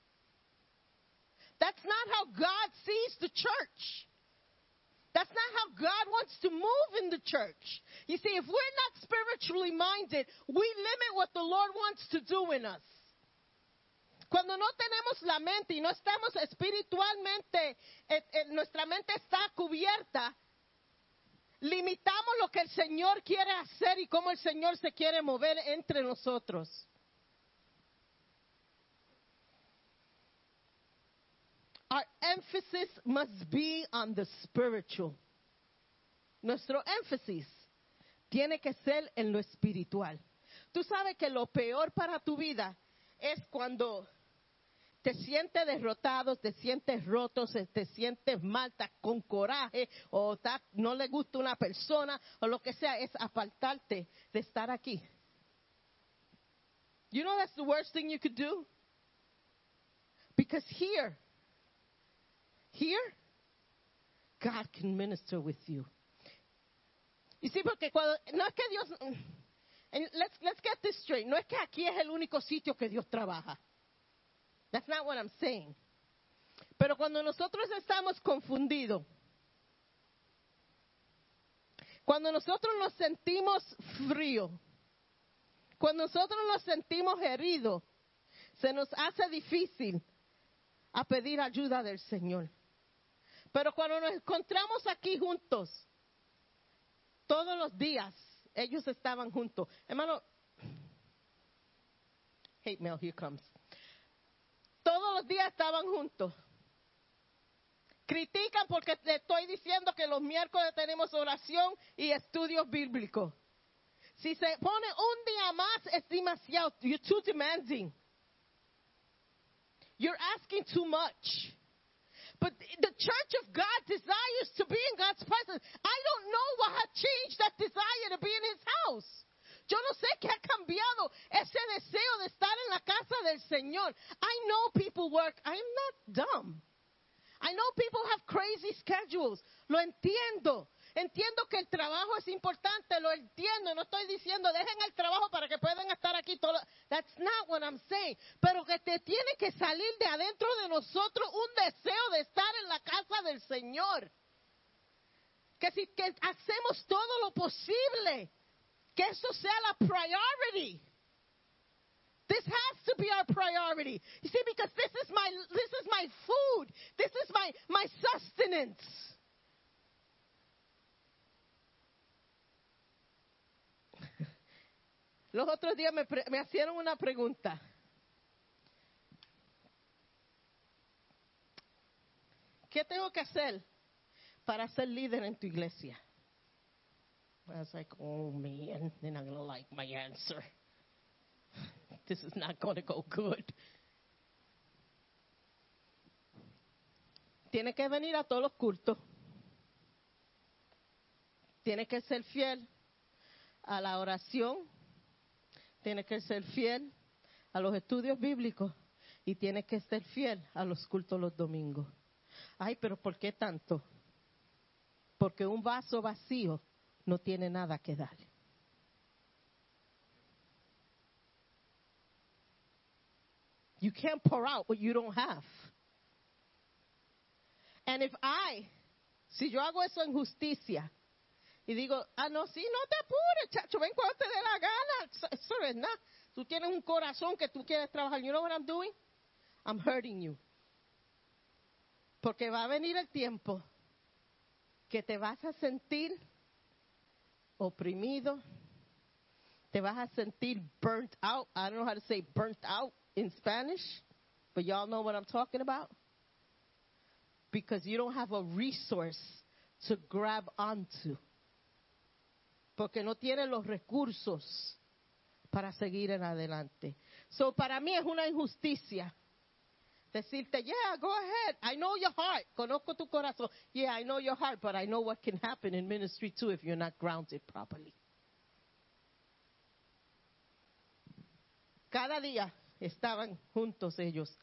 That's not how God sees the church. That's not how God wants to move in the church. You see, if we're not spiritually minded, we limit what the Lord wants to do in us. Cuando no tenemos la mente y no estamos espiritualmente, eh, eh, nuestra mente está cubierta, limitamos lo que el Señor quiere hacer y cómo el Señor se quiere mover entre nosotros. Our emphasis must be on the spiritual. Nuestro énfasis tiene que ser en lo espiritual. Tú sabes que lo peor para tu vida es cuando te sientes derrotado, te sientes roto, te sientes mal, estás con coraje o no le gusta una persona o lo que sea, es apartarte de estar aquí. You know that's the worst thing you could do? Because here, here, God can minister with you. Y sí, porque cuando, no es que Dios, and let's, let's get this straight, no es que aquí es el único sitio que Dios trabaja. That's not what I'm saying. Pero cuando nosotros estamos confundidos, cuando nosotros nos sentimos frío, cuando nosotros nos sentimos heridos, se nos hace difícil a pedir ayuda del Señor. Pero cuando nos encontramos aquí juntos, todos los días, ellos estaban juntos. Hermano, hate mail, here comes. Todos los días estaban juntos. Critican porque te estoy diciendo que los miércoles tenemos oración y estudios bíblicos. Si se pone un día más es demasiado. You're too demanding. You're asking too much. But the church of God desires to be in God's presence. I don't know what has changed that desire to be in His house. Yo no sé qué ha cambiado ese deseo de estar en la casa del Señor. I know people work. I'm not dumb. I know people have crazy schedules. Lo entiendo. Entiendo que el trabajo es importante, lo entiendo. No estoy diciendo dejen el trabajo para que puedan estar aquí todo. That's not what I'm saying. Pero que te tiene que salir de adentro de nosotros un deseo de estar en la casa del Señor. Que si que hacemos todo lo posible, que eso sea la priority. This has to be our priority. You see, because this is my this is my food. This is my my sustenance. Los otros días me, me hicieron una pregunta. ¿Qué tengo que hacer para ser líder en tu iglesia? I was like, oh man, they're not going to like my answer. This is not going to go good. Tiene que venir a todos los cultos. Tiene que ser fiel a la oración. Tiene que ser fiel a los estudios bíblicos. Y tiene que ser fiel a los cultos los domingos. Ay, pero ¿por qué tanto? Porque un vaso vacío no tiene nada que dar. You can't pour out what you don't have. And if I, si yo hago eso en justicia, y digo, ah, no, sí, no te apures, chacho, ven cuando te dé la gana. Eso, nada. Tú tienes un corazón que tú quieres trabajar. You know what I'm doing? I'm hurting you. Porque va a venir el tiempo que te vas a sentir oprimido, te vas a sentir burnt out. I don't know how to say burnt out in Spanish, but y'all know what I'm talking about. Because you don't have a resource to grab onto. Porque no tienes los recursos para seguir en adelante. So, para mí es una injusticia decirte, yeah, go ahead. I know your heart. Conozco tu corazón. Yeah, I know your heart, but I know what can happen in ministry too if you're not grounded properly. Cada día estaban juntos ellos,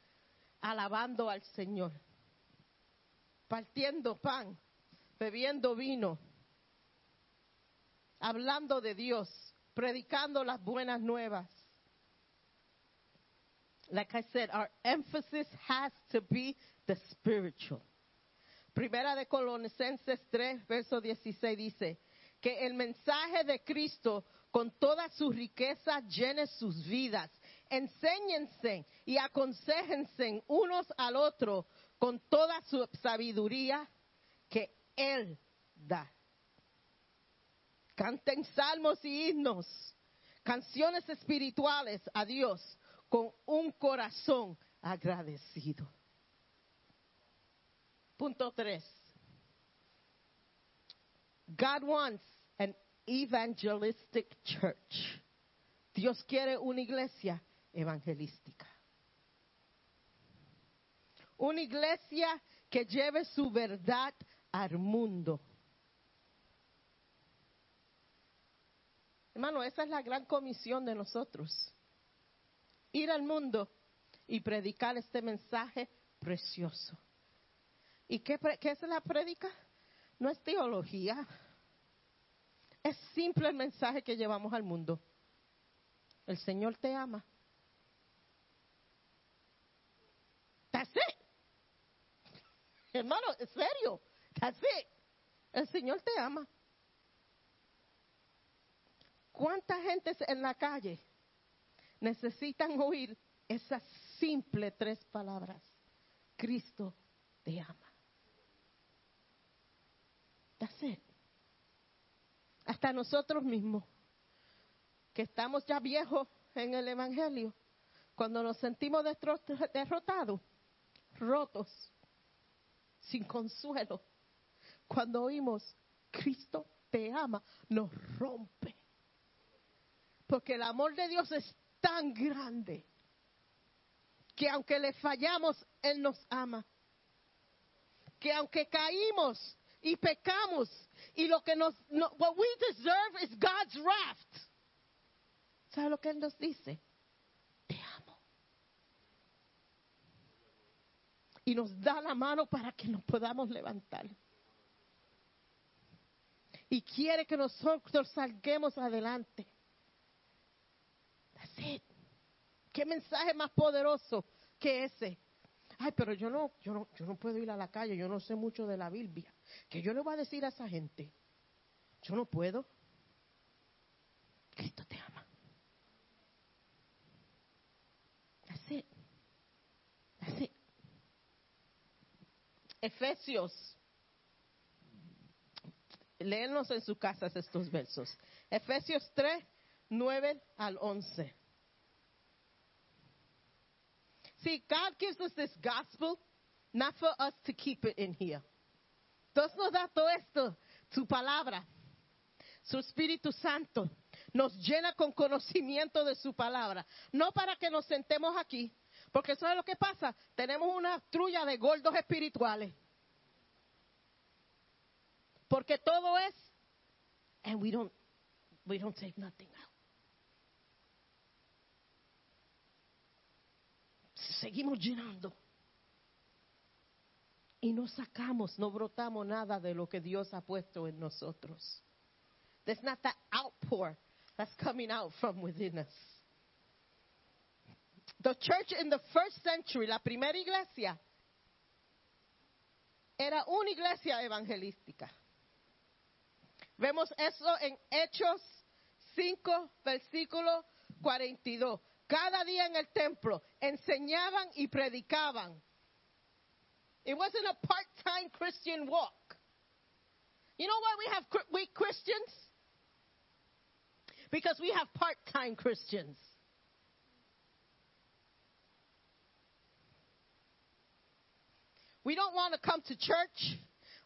alabando al Señor, partiendo pan, bebiendo vino, hablando de Dios, predicando las buenas nuevas. Like I said, our emphasis has to be the spiritual. Primera de Colosenses 3, verso 16 dice que el mensaje de Cristo con toda su riqueza llene sus vidas. Enséñense y aconsejense unos al otro con toda su sabiduría que Él da. Canten salmos y himnos, canciones espirituales a Dios con un corazón agradecido. Punto tres. God wants an evangelistic church. Dios quiere una iglesia evangelística. Una iglesia que lleve su verdad al mundo. Hermano, esa es la gran comisión de nosotros. Ir al mundo y predicar este mensaje precioso. ¿Y qué, qué es la predica? No es teología. Es simple el mensaje que llevamos al mundo. El Señor te ama. That's. Hermano, en serio. That's it. El Señor te ama. ¿Cuánta gente en la calle necesitan oír esas simples tres palabras? Cristo te ama. That's it. Hasta nosotros mismos, que estamos ya viejos en el Evangelio, cuando nos sentimos derrotados, rotos, sin consuelo, cuando oímos Cristo te ama, nos rompe. Porque el amor de Dios es tan grande que aunque le fallamos, Él nos ama. Que aunque caímos y pecamos y lo que nos, no, what we deserve is God's wrath. ¿Sabe lo que Él nos dice? Te amo. Y nos da la mano para que nos podamos levantar. Y quiere que nosotros salguemos adelante. That's it. ¿Qué mensaje más poderoso que ese? Ay, pero yo no, yo no, yo no puedo ir a la calle, yo no sé mucho de la Biblia. ¿Qué yo le voy a decir a esa gente? Yo no puedo. Cristo te ama. That's it. Efesios. Léenos en sus casas estos versos. Efesios 3, 9 al 11. See, God gives us this gospel not for us to keep it in here. Dios nos da todo esto, su palabra, su Espíritu Santo, nos llena con conocimiento de su palabra. No para que nos sentemos aquí, porque eso es lo que pasa. Tenemos una trulla de gordos espirituales. Porque todo es, and we don't, we don't take nothing out. Seguimos llenando. Y no sacamos, no brotamos nada de lo que Dios ha puesto en nosotros. There's not that outpour that's coming out from within us. The church in the first century, la primera iglesia, era una iglesia evangelística. Vemos eso en Hechos 5, versículo 42. Cada día en el templo enseñaban y predicaban. It wasn't a part-time Christian walk. You know why we have weak Christians? Because we have part-time Christians. We don't want to come to church.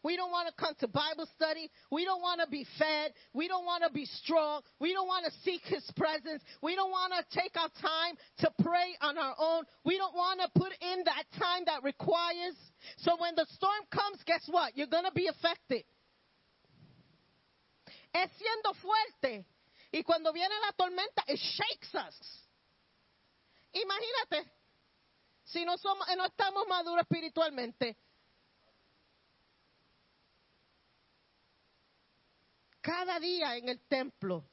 We don't want to come to Bible study. We don't want to be fed. We don't want to be strong. We don't want to seek His presence. We don't want to take our time to pray on our own. We don't want to put in that time that requires. So when the storm comes, guess what? You're going to be affected. Es siendo fuerte. Y cuando viene la tormenta, it shakes us. Imagínate si no, somos, no estamos maduros espiritualmente. Cada día en el templo.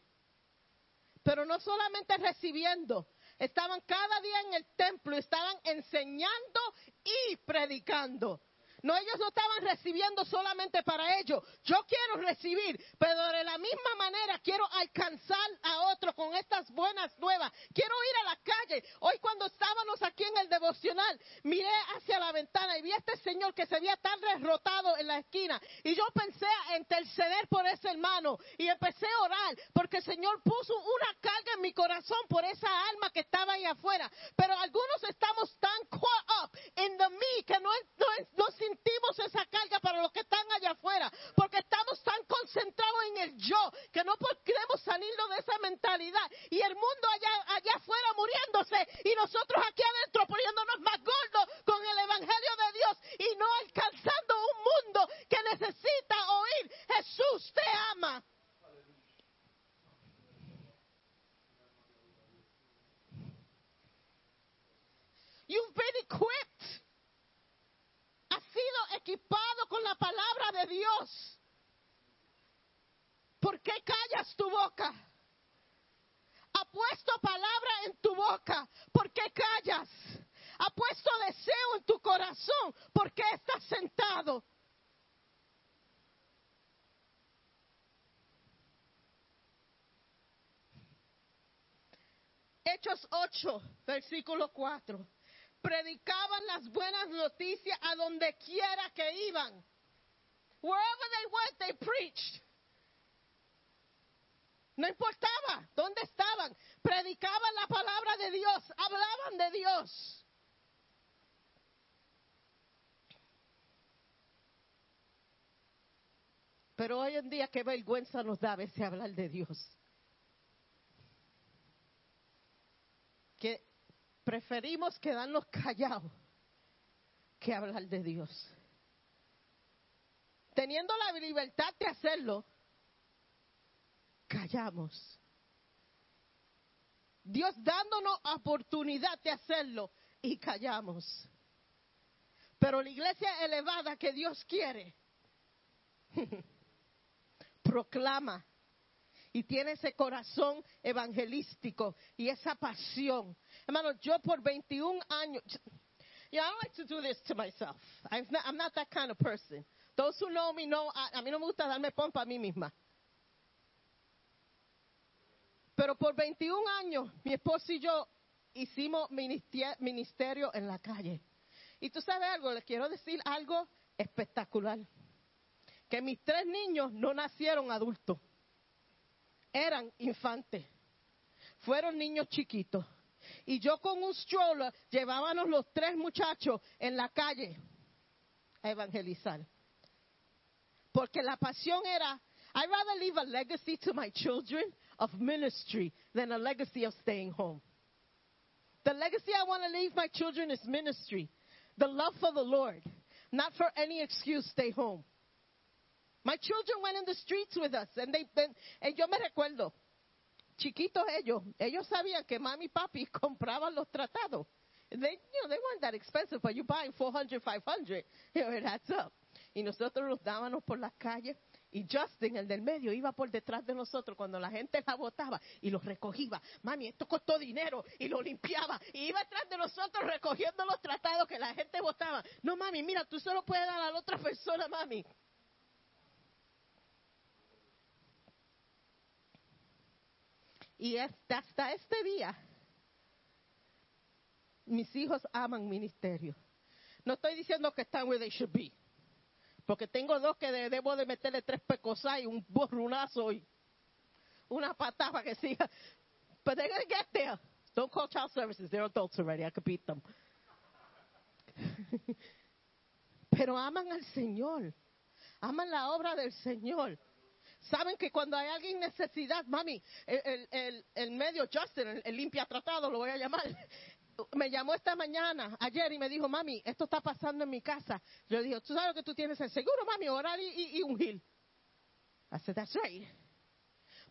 Pero no solamente recibiendo, estaban cada día en el templo, estaban enseñando y predicando. No, ellos no estaban recibiendo solamente para ellos. Yo quiero recibir, pero de la misma manera quiero alcanzar a otro con estas buenas nuevas. Quiero ir a la calle. Hoy cuando estábamos aquí en el devocional, miré hacia la ventana y vi a este señor que se veía tan derrotado en la esquina. Y yo pensé a interceder por ese hermano y empecé a orar porque el Señor puso una carga en mi corazón por esa alma que estaba ahí afuera. Pero algunos estamos tan caught up in the me que no, no, no sentimos esa carga para los que están allá afuera, porque estamos tan concentrados en el yo que no queremos salirnos de esa mentalidad y el mundo allá, allá afuera muriéndose y nosotros aquí adentro poniéndonos más gordos con el Evangelio de Dios y no alcanzando un mundo que necesita oír Jesús te ama. You've been equipped. Has sido equipado con la palabra de Dios. ¿Por qué callas tu boca? Ha puesto palabra en tu boca. ¿Por qué callas? Ha puesto deseo en tu corazón. ¿Por qué estás sentado? Hechos 8, versículo 4 predicaban las buenas noticias a donde quiera que iban. Wherever they went, they preached. No importaba dónde estaban, predicaban la palabra de Dios, hablaban de Dios. Pero hoy en día qué vergüenza nos da a veces hablar de Dios. Que preferimos quedarnos callados que hablar de Dios. Teniendo la libertad de hacerlo, callamos. Dios dándonos oportunidad de hacerlo y callamos. Pero la iglesia elevada que Dios quiere, proclama y tiene ese corazón evangelístico y esa pasión. Hermano, yo por 21 años, yeah, I don't like to do this to myself. I'm not, I'm not that kind of person. Those who know me know, a, a mí no me gusta darme pompa a mí misma. Pero por 21 años, mi esposo y yo hicimos ministerio en la calle. Y tú sabes algo, les quiero decir algo espectacular. Que mis tres niños no nacieron adultos eran infantes. Fueron niños chiquitos. Y yo con un stroller llevábamos los tres muchachos en la calle a evangelizar. Porque la pasión era, I'd rather leave a legacy to my children of ministry than a legacy of staying home. The legacy I want to leave my children is ministry. The love for the Lord. Not for any excuse, stay home. My children went in the streets with us, and they, and, and yo me recuerdo, chiquitos ellos, ellos sabían que mami y papi compraban los tratados. They, you know, they weren't that expensive, but you buying 400, 500, you know, it up. Y nosotros los dábamos por las calles, y Justin, el del medio, iba por detrás de nosotros cuando la gente la botaba y los recogía. Mami, esto costó dinero, y lo limpiaba, y iba detrás de nosotros recogiendo los tratados que la gente botaba. No, mami, mira, tú solo puedes dar a la otra persona, mami. Y hasta, este día, mis hijos aman ministerio. No estoy diciendo que están where they should be. Porque tengo dos que de- debo de meterle tres pecosas y un borrunazo y una patada que siga. But they're going to get there. Don't call child services. They're adults already. I could beat them. Pero aman al Señor. aman la obra del Señor. Saben que cuando hay alguien en necesidad, mami, el, el, el, medio Justin, el, limpia tratado, lo voy a llamar, me llamó esta mañana, ayer, y me dijo, mami, esto está pasando en mi casa. Yo le dije, ¿tú sabes lo que tú tienes el seguro, mami? Orar y, y, y. I said, that's right.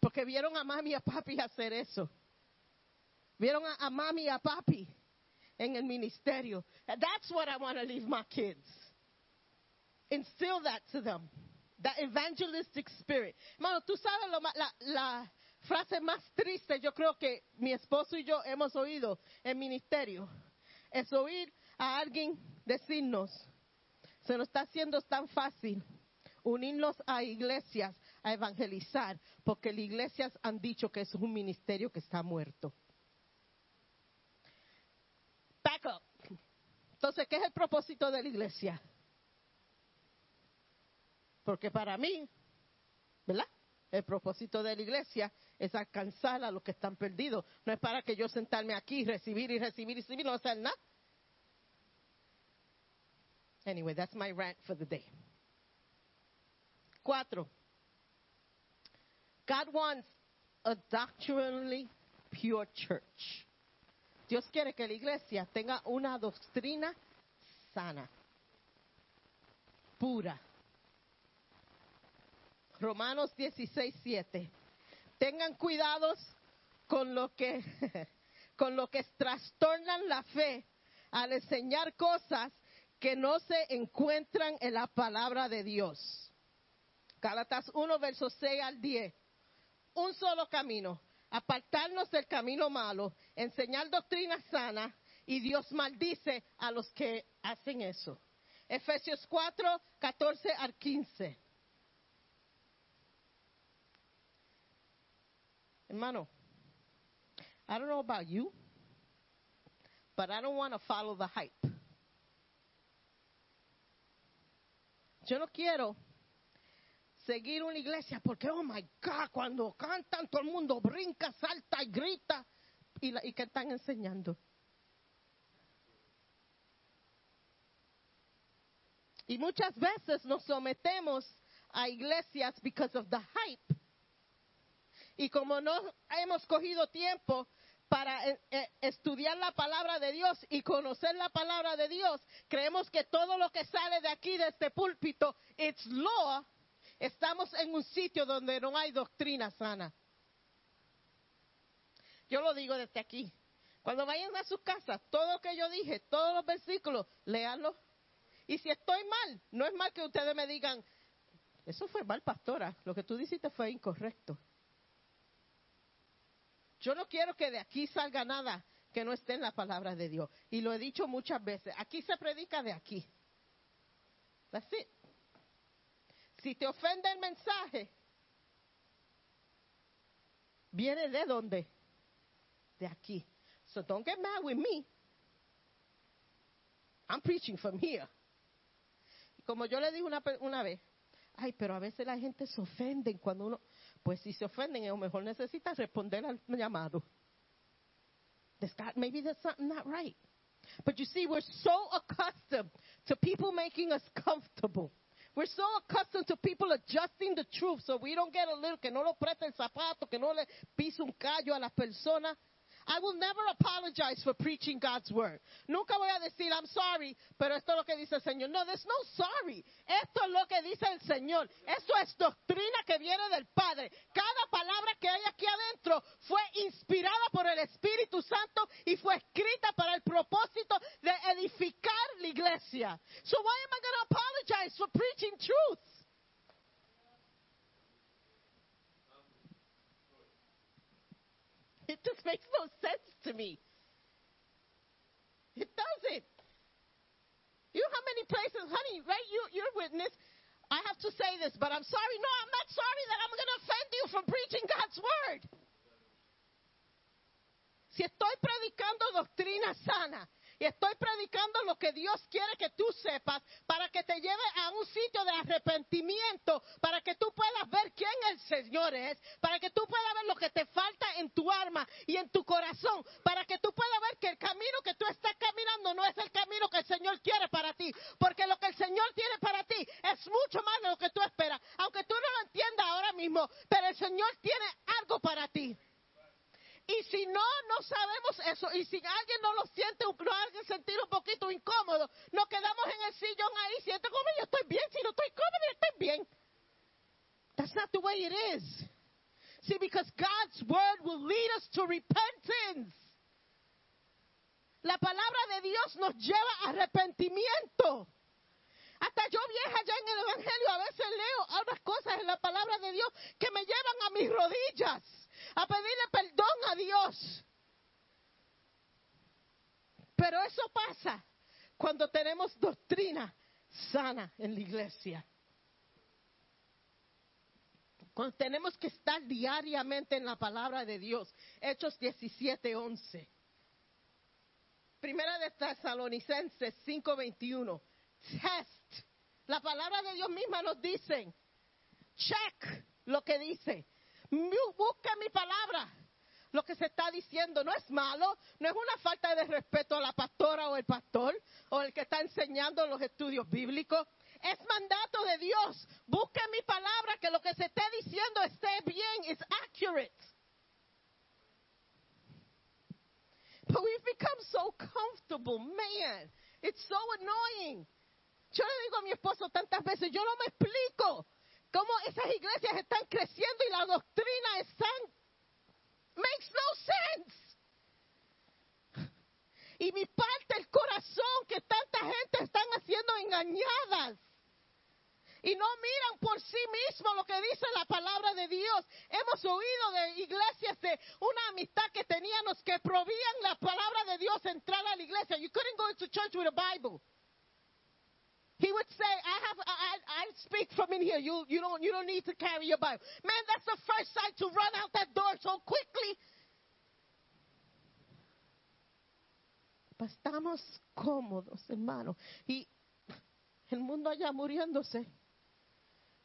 Porque vieron a mami y a papi hacer eso. Vieron a, a mami y a papi en el ministerio. That's what I want to leave my kids. Instill that to them. That evangelistic spirit. Hermano, tú sabes lo la, la frase más triste, yo creo que mi esposo y yo hemos oído en ministerio. Es oír a alguien decirnos, se nos está haciendo tan fácil unirnos a iglesias a evangelizar, porque las iglesias han dicho que es un ministerio que está muerto. Back up. Entonces, ¿qué es el propósito de la iglesia? Porque para mí, ¿verdad? El propósito de la iglesia es alcanzar a los que están perdidos. No es para que yo sentarme aquí recibir y recibir y recibir, no hacer nada. Anyway, that's my rant for the day. Cuatro. God wants a doctrinally pure church. Dios quiere que la iglesia tenga una doctrina sana, pura. Romanos 16, 7. Tengan cuidados con lo que con lo que trastornan la fe al enseñar cosas que no se encuentran en la palabra de Dios. Gálatas 1, versos 6 al 10. Un solo camino, apartarnos del camino malo, enseñar doctrina sana y Dios maldice a los que hacen eso. Efesios 4, 14 al 15. Hermano, I don't know about you, but I don't want to follow the hype. Yo no quiero seguir una iglesia porque, oh my God, cuando cantan todo el mundo brinca, salta y grita. ¿Y, la, y qué están enseñando? Y muchas veces nos sometemos a iglesias because of the hype. Y como no hemos cogido tiempo para eh, eh, estudiar la palabra de Dios y conocer la palabra de Dios, creemos que todo lo que sale de aquí, de este púlpito, it's law, estamos en un sitio donde no hay doctrina sana. Yo lo digo desde aquí. Cuando vayan a sus casas, todo lo que yo dije, todos los versículos, léanlo. Y si estoy mal, no es mal que ustedes me digan, eso fue mal, pastora, lo que tú dijiste fue incorrecto. Yo no quiero que de aquí salga nada que no esté en la palabra de Dios. Y lo he dicho muchas veces. Aquí se predica de aquí. That's it. Si te ofende el mensaje, viene de dónde? De aquí. So don't get mad with me. I'm preaching from here. Como yo le dije una, una vez, ay, pero a veces la gente se ofende cuando uno, pues si se ofenden, a mejor necesitas responder al llamado. Got- maybe there's something not right. But you see, we're so accustomed to people making us comfortable. We're so accustomed to people adjusting the truth so we don't get a little, que no lo preste el zapato, que no le pise un callo a las personas. I will never apologize for preaching God's word. Nunca voy a decir, I'm sorry, pero esto es lo que dice el Señor. No, there's no sorry. Esto es lo que dice el Señor. Eso es doctrina que viene del Padre. Cada palabra que hay aquí adentro fue inspirada por el Espíritu Santo y fue escrita para el propósito de edificar la iglesia. So why am I going to apologize for preaching truth? It just makes no sense to me. It doesn't. You know how many places, honey, right? You, you're witness. I have to say this, but I'm sorry. No, I'm not sorry that I'm going to offend you from preaching God's word. Si estoy predicando doctrina sana, Y estoy predicando lo que Dios quiere que tú sepas para que te lleve a un sitio de arrepentimiento, para que tú puedas ver quién el Señor es, para que tú puedas ver lo que te falta en tu alma y en tu corazón, para que tú puedas ver que el camino que tú estás caminando no es el camino que el Señor quiere para ti, porque lo que el Señor tiene para ti es mucho más de lo que tú esperas, aunque tú no lo entiendas ahora mismo, pero el Señor tiene algo para ti. Y si no, no sabemos eso. Y si alguien no lo siente, no alguien sentir un poquito incómodo, nos quedamos en el sillón ahí. Siento como yo estoy bien. Si no estoy cómodo, yo estoy bien. That's not the way it is. See, because God's word will lead us to repentance. La palabra de Dios nos lleva a arrepentimiento. Hasta yo vieja ya en el Evangelio a veces leo unas cosas en la palabra de Dios que me llevan a mis rodillas a pedirle perdón a Dios. Pero eso pasa cuando tenemos doctrina sana en la iglesia. Cuando tenemos que estar diariamente en la palabra de Dios. Hechos 17, 11. Primera de Tesalonicenses 5:21. Test. La palabra de Dios misma nos dice, check lo que dice. Busca mi palabra. Lo que se está diciendo no es malo, no es una falta de respeto a la pastora o el pastor o el que está enseñando los estudios bíblicos. Es mandato de Dios. Busque mi palabra que lo que se esté diciendo esté bien, is accurate. But we've become so comfortable, man. It's so annoying. Yo le digo a mi esposo tantas veces, yo no me explico cómo esas iglesias están creciendo y la doctrina es tan... Makes no sense. Y me parte el corazón que tanta gente están haciendo engañadas. Y no miran por sí mismos lo que dice la palabra de Dios. Hemos oído de iglesias de una amistad que teníamos que provían la palabra de Dios entrar a la iglesia. You couldn't go into church with a Bible. He would say, I have, I, I speak from in here. You, you don't, you don't need to carry your Bible. Man, that's the first sight to run out that door so quickly. Estamos cómodos, hermano. Y el mundo allá muriéndose.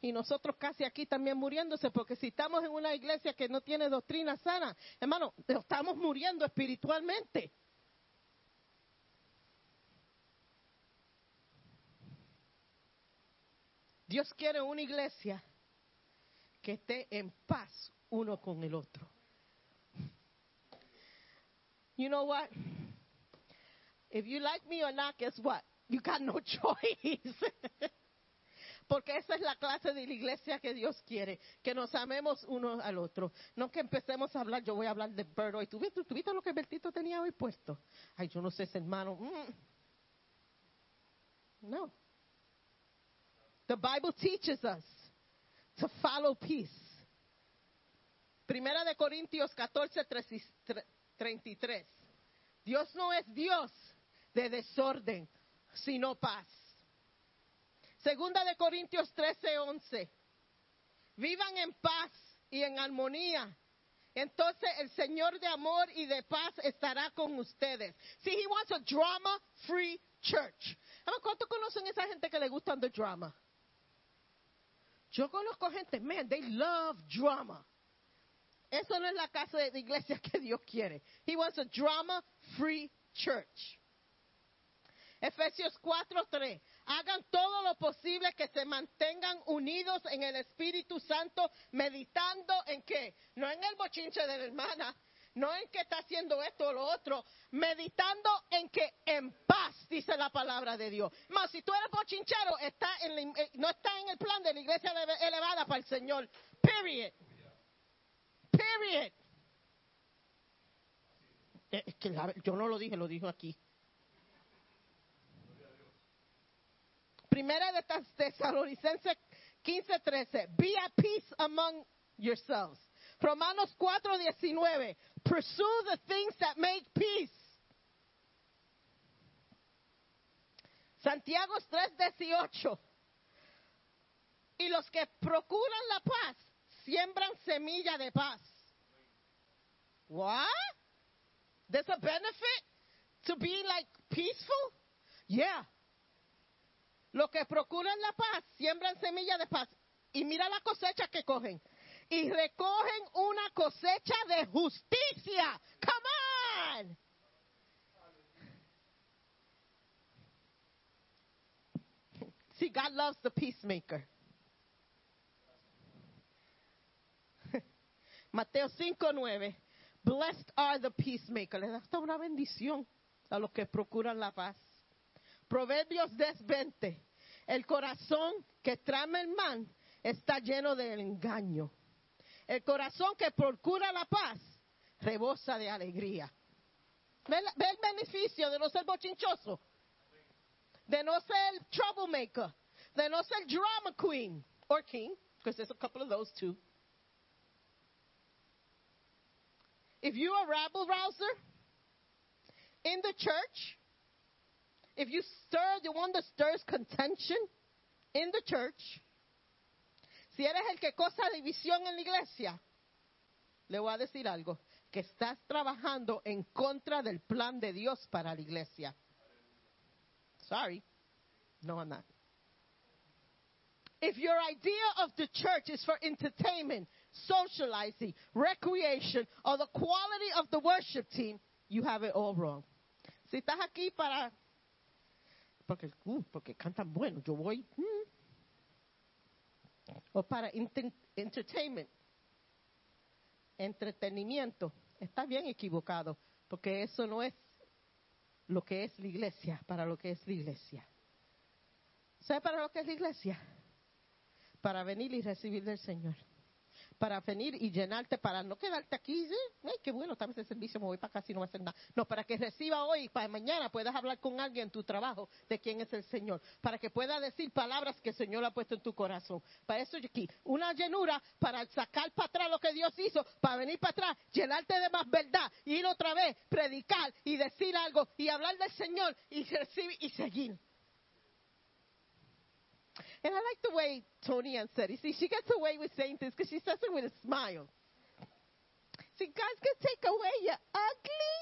Y nosotros casi aquí también muriéndose, porque si estamos en una iglesia que no tiene doctrina sana, hermano, estamos muriendo espiritualmente. Dios quiere una iglesia que esté en paz uno con el otro. You know what? If you like me or not, guess what? You got no choice. Porque esa es la clase de la iglesia que Dios quiere, que nos amemos uno al otro. No que empecemos a hablar, yo voy a hablar de Bert hoy. ¿Tú viste, viste lo que Bertito tenía hoy puesto? Ay, yo no sé ese hermano. Mm. No. The Bible teaches us to follow peace. Primera de Corintios 14, 33. Dios no es Dios de desorden, sino paz. Segunda de Corintios 13, 11. Vivan en paz y en armonía. Entonces el Señor de amor y de paz estará con ustedes. See, he wants a drama-free church. ¿Cuántos conocen esa gente que le gustan the drama? Yo conozco gente, man, they love drama. Eso no es la casa de iglesia que Dios quiere. He wants a drama-free church. Efesios 4:3. Hagan todo lo posible que se mantengan unidos en el Espíritu Santo, meditando en qué? No en el bochinche de la hermana, no en que está haciendo esto o lo otro, meditando en que en paz, dice la palabra de Dios. Más, si tú eres bochinchero, está en la- eh, no está en el plan de la iglesia elevada para el Señor. Period. Period. Eh, Es que la- yo no lo dije, lo dijo aquí. Primera de Tes- Tesalonicenses 15:13. Be at peace among yourselves. Romanos 4:19. Pursue the things that make peace. Santiago 3:18. Y los que procuran la paz siembran semilla de paz. What? There's a benefit to being like peaceful? Yeah. Los que procuran la paz siembran semillas de paz. Y mira la cosecha que cogen. Y recogen una cosecha de justicia. Come on. See, God loves the peacemaker. Mateo 5:9. Blessed are the peacemakers. Les da hasta una bendición a los que procuran la paz. Proverbios 10:20. El corazón que trama el mal está lleno de engaño. El corazón que procura la paz rebosa de alegría. ¿Ve, ve el beneficio de no ser bochinchoso? De no ser troublemaker. De no ser drama queen or king, because there's a couple of those too. If you're a rabble rouser in the church, if you stir the one that stirs contention in the church, si eres el que causa división en la iglesia, le voy a decir algo, que estás trabajando en contra del plan de Dios para la iglesia. Sorry. No, I'm not. If your idea of the church is for entertainment, socializing, recreation, or the quality of the worship team, you have it all wrong. Si estás aquí para. Porque, uh, porque cantan bueno, yo voy. mm. O para entertainment, entretenimiento, está bien equivocado, porque eso no es lo que es la iglesia, para lo que es la iglesia. ¿Sabe para lo que es la iglesia? Para venir y recibir del Señor. Para venir y llenarte, para no quedarte aquí, ¿sí? ay, qué bueno, tal vez servicio me voy para acá si no va a hacer nada. No, para que reciba hoy para mañana puedas hablar con alguien en tu trabajo de quién es el Señor. Para que pueda decir palabras que el Señor ha puesto en tu corazón. Para eso aquí, una llenura para sacar para atrás lo que Dios hizo, para venir para atrás, llenarte de más verdad, ir otra vez, predicar y decir algo y hablar del Señor y recibir y seguir. And I like the way Tony Ann said it. See, she gets away with saying this because she says it with a smile. See, God's going to take away your ugly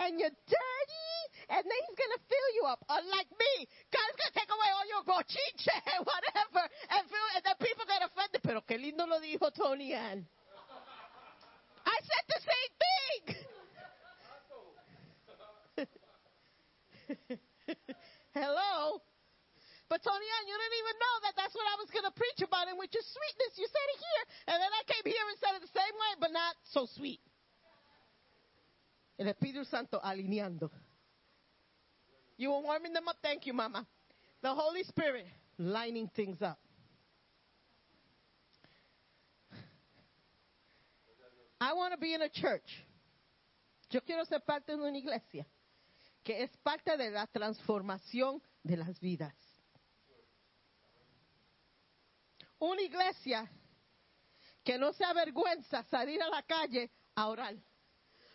and your dirty, and then He's going to fill you up. Unlike me, God's to take away all your bochiche and whatever, and, fill, and then people get offended. Pero qué lindo lo dijo Tony Ann. I said the same thing. Hello? But Tony Ann, you didn't even know that that's what I was going to preach about, and with your sweetness, you said it here, and then I came here and said it the same way, but not so sweet. El Espíritu Santo alineando. You were warming them up. Thank you, Mama. The Holy Spirit lining things up. I want to be in a church. Yo quiero ser parte de una iglesia que es parte de la transformación de las vidas. Una iglesia que no se avergüenza salir a la calle a orar.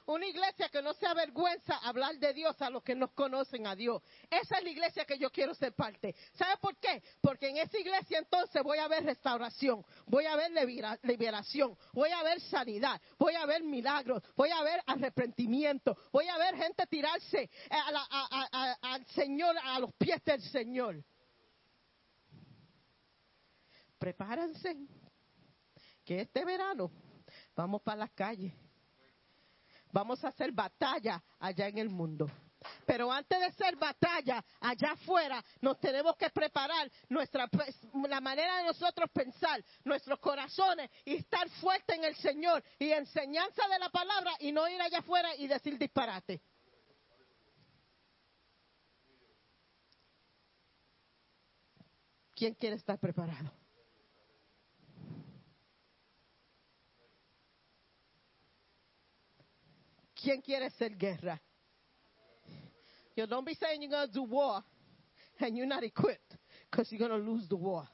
Una iglesia que no se avergüenza hablar de Dios a los que no conocen a Dios. Esa es la iglesia que yo quiero ser parte. ¿Sabe por qué? Porque en esa iglesia entonces voy a ver restauración, voy a ver libera- liberación, voy a ver sanidad, voy a ver milagros, voy a ver arrepentimiento, voy a ver gente tirarse al Señor, a los pies del Señor. Prepárense que este verano vamos para las calles. Vamos a hacer batalla allá en el mundo. Pero antes de hacer batalla allá afuera, nos tenemos que preparar nuestra pe- la manera de nosotros pensar, nuestros corazones y estar fuerte en el Señor y enseñanza de la palabra y no ir allá afuera y decir disparate. ¿Quién quiere estar preparado? ¿Quién quiere hacer guerra? You don't be saying you're going to do war and you're not equipped because you're going to lose the war.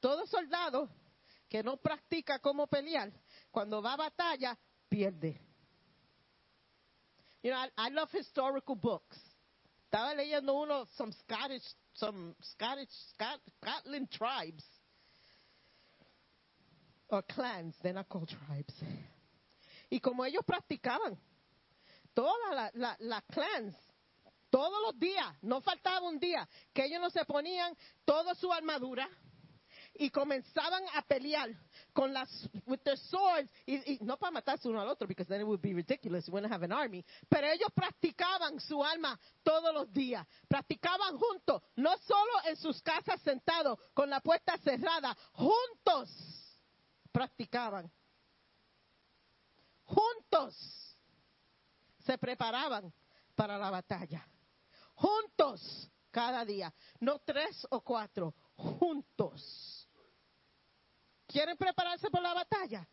Todo soldado que no practica cómo pelear, cuando va a batalla, pierde. You know, I, I love historical books. Estaba leyendo uno, some Scottish, some Scottish, Scot, Scotland tribes or clans, they're not called tribes. Y como ellos practicaban, todas las la, la clans, todos los días, no faltaba un día que ellos no se ponían toda su armadura y comenzaban a pelear con las with their swords y, y no para matarse uno al otro because then it would be ridiculous you wouldn't have an army. Pero ellos practicaban su alma todos los días. Practicaban juntos no solo en sus casas sentados con la puerta cerrada juntos practicaban. Juntos se preparaban para la batalla. Juntos cada día. No tres o cuatro juntos. ¿Quieren prepararse por la batalla?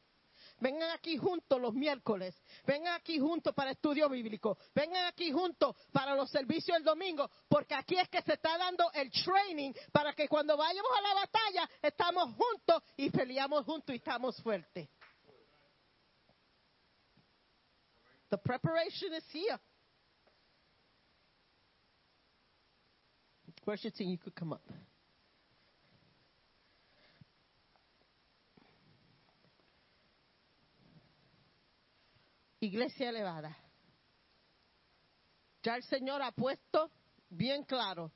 Vengan aquí juntos los miércoles. Vengan aquí juntos para estudio bíblico. Vengan aquí juntos para los servicios el domingo. Porque aquí es que se está dando el training para que cuando vayamos a la batalla estamos juntos y peleamos juntos y estamos fuertes. The preparation is here. Iglesia elevada. Ya el Señor ha puesto bien claro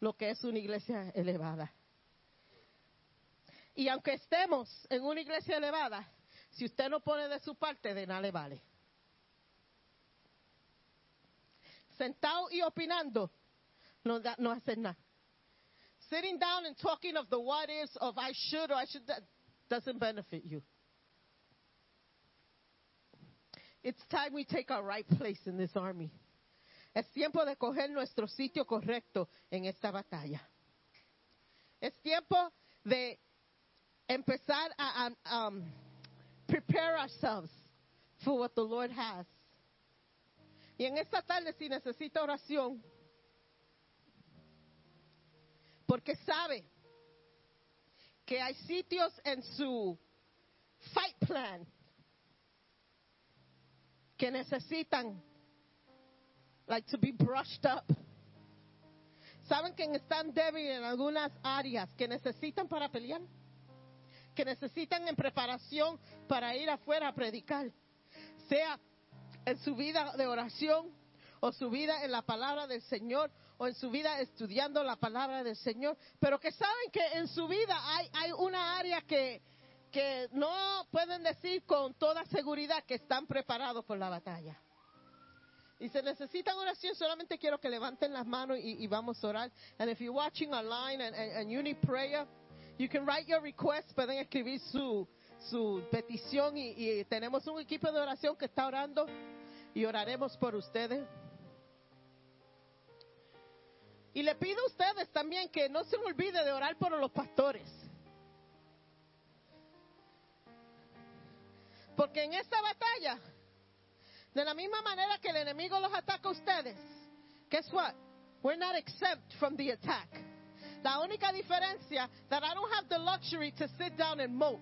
lo que es una iglesia elevada. Y aunque estemos en una iglesia elevada, si usted no pone de su parte, de nada le vale. Sentado y opinando, no, da, no hace nada. Sitting down and talking of the what ifs, of I should or I should, doesn't benefit you. It's time we take our right place in this army. Es tiempo de coger nuestro sitio correcto en esta batalla. Es tiempo de empezar a, a um, prepare ourselves for what the Lord has. Y en esta tarde si necesita oración, porque sabe que hay sitios en su fight plan que necesitan like to be brushed up. ¿Saben que están débiles en algunas áreas que necesitan para pelear? Que necesitan en preparación para ir afuera a predicar. Sea en su vida de oración o su vida en la palabra del Señor o en su vida estudiando la palabra del Señor. Pero que saben que en su vida hay, hay una área que, que no pueden decir con toda seguridad que están preparados por la batalla. Y se necesitan oración, solamente quiero que levanten las manos y, vamos a orar. And if you're watching online and, and, and you need prayer, you can write your request, pueden escribir su, su petición y, y tenemos un equipo de oración que está orando y oraremos por ustedes. Y le pido a ustedes también que no se olvide de orar por los pastores. Porque en esta batalla, de la misma manera que el enemigo los ataca a ustedes, guess what? We're not exempt from the attack. La única diferencia that I don't have the luxury to sit down and mope.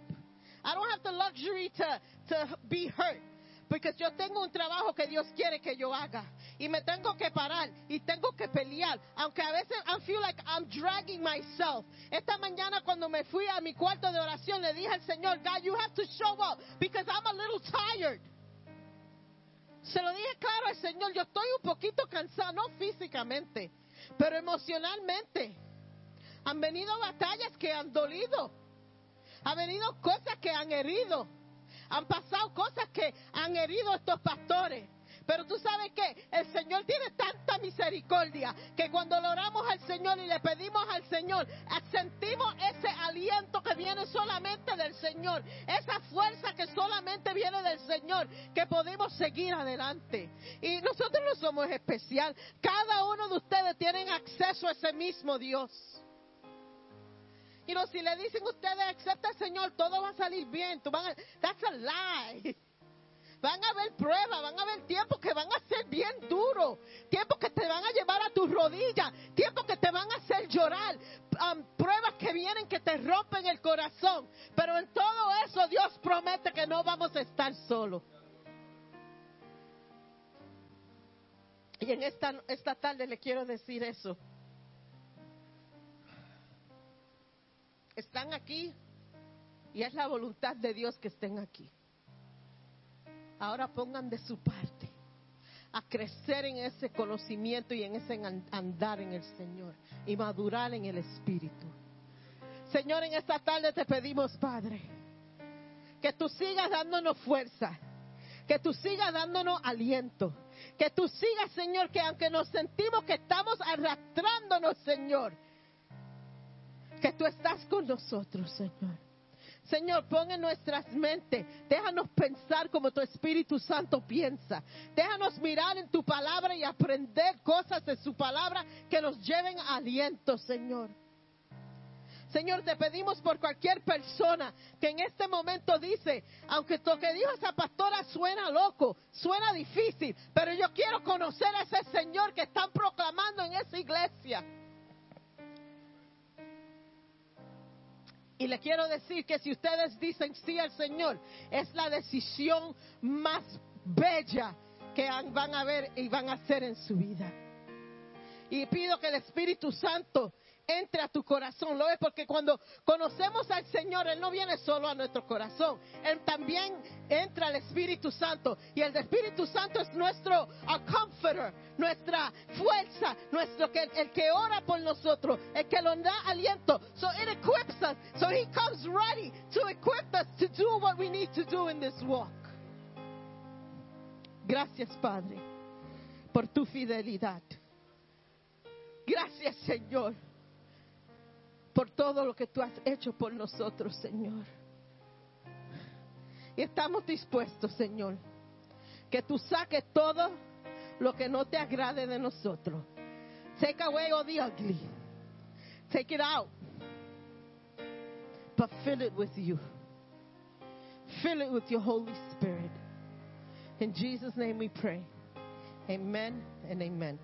I don't have the luxury to, to be hurt. Porque yo tengo un trabajo que Dios quiere que yo haga. Y me tengo que parar y tengo que pelear. Aunque a veces I feel like I'm dragging myself. Esta mañana cuando me fui a mi cuarto de oración le dije al Señor, God, you have to show up because I'm a little tired. Se lo dije claro al Señor, yo estoy un poquito cansado, no físicamente, pero emocionalmente. Han venido batallas que han dolido. Han venido cosas que han herido. Han pasado cosas que han herido a estos pastores. Pero tú sabes que el Señor tiene tanta misericordia que cuando oramos al Señor y le pedimos al Señor, sentimos ese aliento que viene solamente del Señor, esa fuerza que solamente viene del Señor, que podemos seguir adelante. Y nosotros no somos especial, cada uno de ustedes tienen acceso a ese mismo Dios. Y no, si le dicen ustedes, acepta al Señor, todo va a salir bien. Tú van a, that's a lie. Van a haber pruebas, van a haber tiempos que van a ser bien duros, tiempos que te van a llevar a tus rodillas, tiempos que te van a hacer llorar, um, pruebas que vienen que te rompen el corazón. Pero en todo eso Dios promete que no vamos a estar solos. Y en esta, esta tarde le quiero decir eso. Están aquí y es la voluntad de Dios que estén aquí. ahora pongan de su parte a crecer en ese conocimiento y en ese an- andar en el Señor y madurar en el Espíritu. Señor, en esta tarde te pedimos, Padre, que tú sigas dándonos fuerza, que tú sigas dándonos aliento, que tú sigas, Señor, que aunque nos sentimos que estamos arrastrándonos, Señor, que tú estás con nosotros, Señor. Señor, pon en nuestras mentes, déjanos pensar como tu Espíritu Santo piensa. Déjanos mirar en tu palabra y aprender cosas de su palabra que nos lleven a aliento, Señor. Señor, te pedimos por cualquier persona que en este momento dice, aunque lo que dijo esa pastora suena loco, suena difícil, pero yo quiero conocer a ese Señor que están proclamando en esa iglesia. Y le quiero decir que si ustedes dicen sí al Señor, es la decisión más bella que van a ver y van a hacer en su vida. Y pido que el Espíritu Santo entre a tu corazón. Lo es porque cuando conocemos al Señor, Él no viene solo a nuestro corazón. Él también entra al Espíritu Santo. Y el Espíritu Santo es nuestro comforter, nuestra fuerza, nuestro que, el que ora por nosotros, el que nos da aliento. So it equips us. So He comes ready to equip us to do what we need to do in this walk. Gracias, Padre, por tu fidelidad. Gracias, Señor, por todo lo que tú has hecho por nosotros, Señor. Y estamos dispuestos, Señor, que tú saques todo lo que no te agrade de nosotros. Take away all the ugly. Take it out. But fill it with you. Fill it with your Holy Spirit. In Jesus' name we pray. Amen and amen.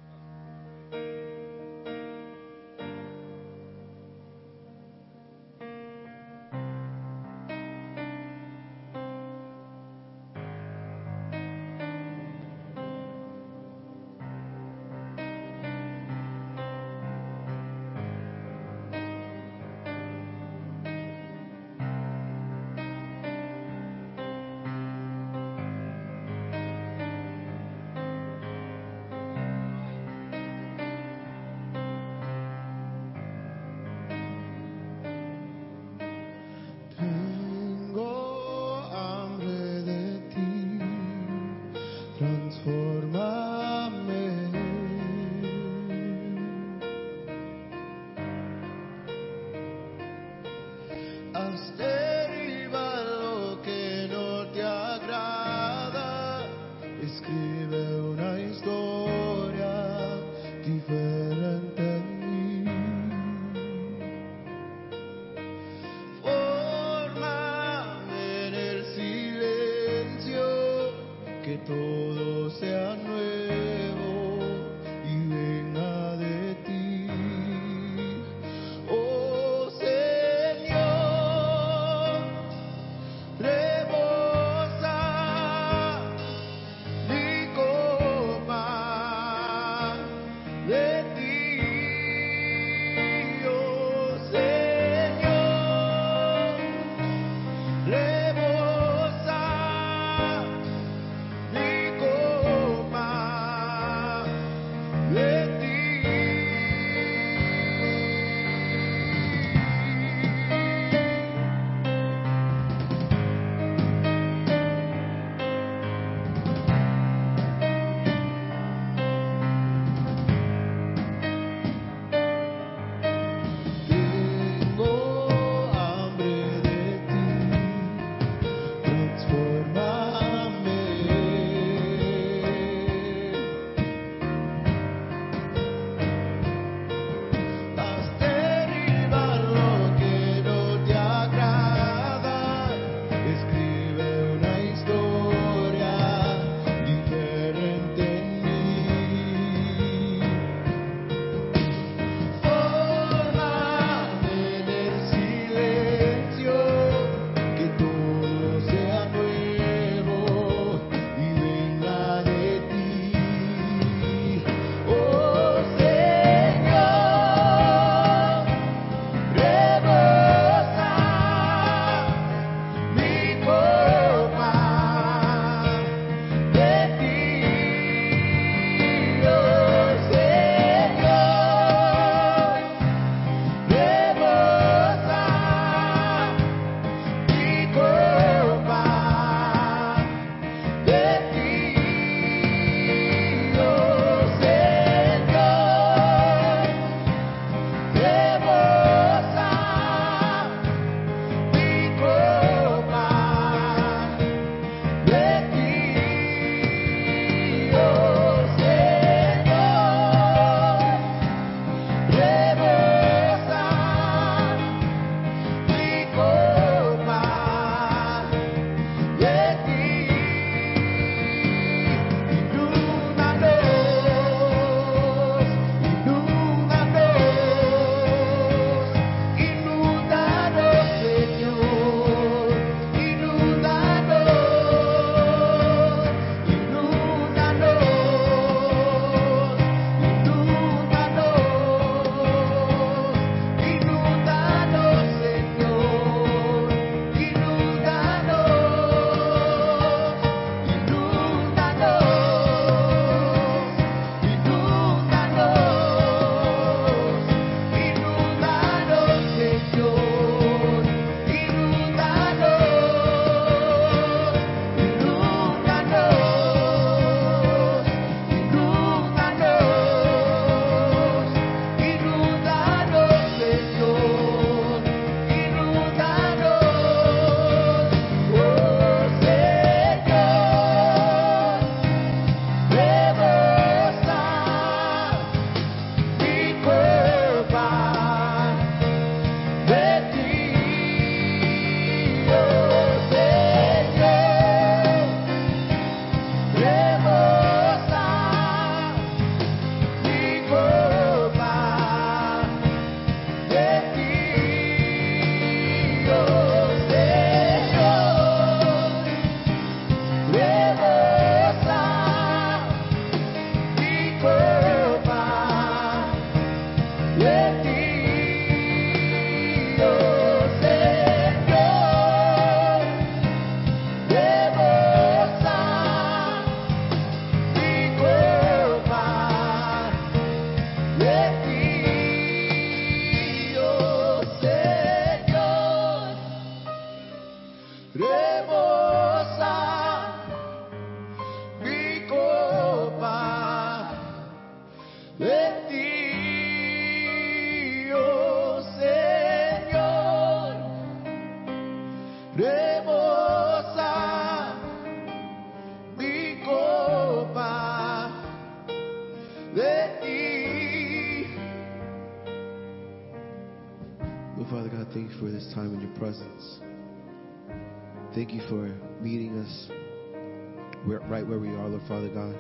Father God.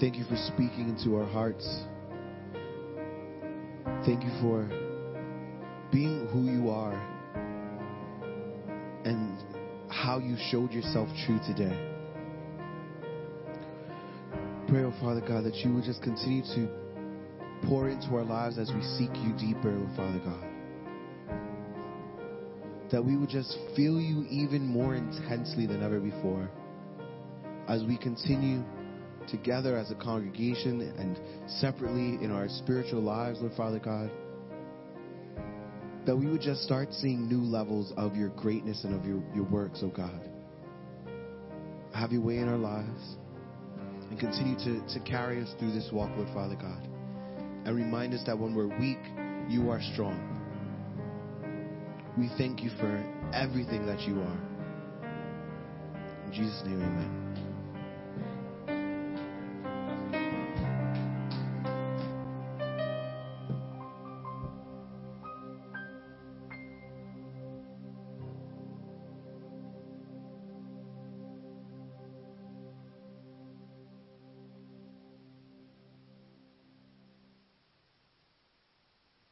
Thank you for speaking into our hearts. Thank you for being who you are and how you showed yourself true today. Pray, oh Father God, that you would just continue to pour into our lives as we seek you deeper, Lord Father God. That we would just feel you even more intensely than ever before as we continue together as a congregation and separately in our spiritual lives, Lord Father God. That we would just start seeing new levels of your greatness and of your, your works, oh God. Have your way in our lives and continue to, to carry us through this walk, Lord Father God. And remind us that when we're weak, you are strong. We thank you for everything that you are. In Jesus' name, amen.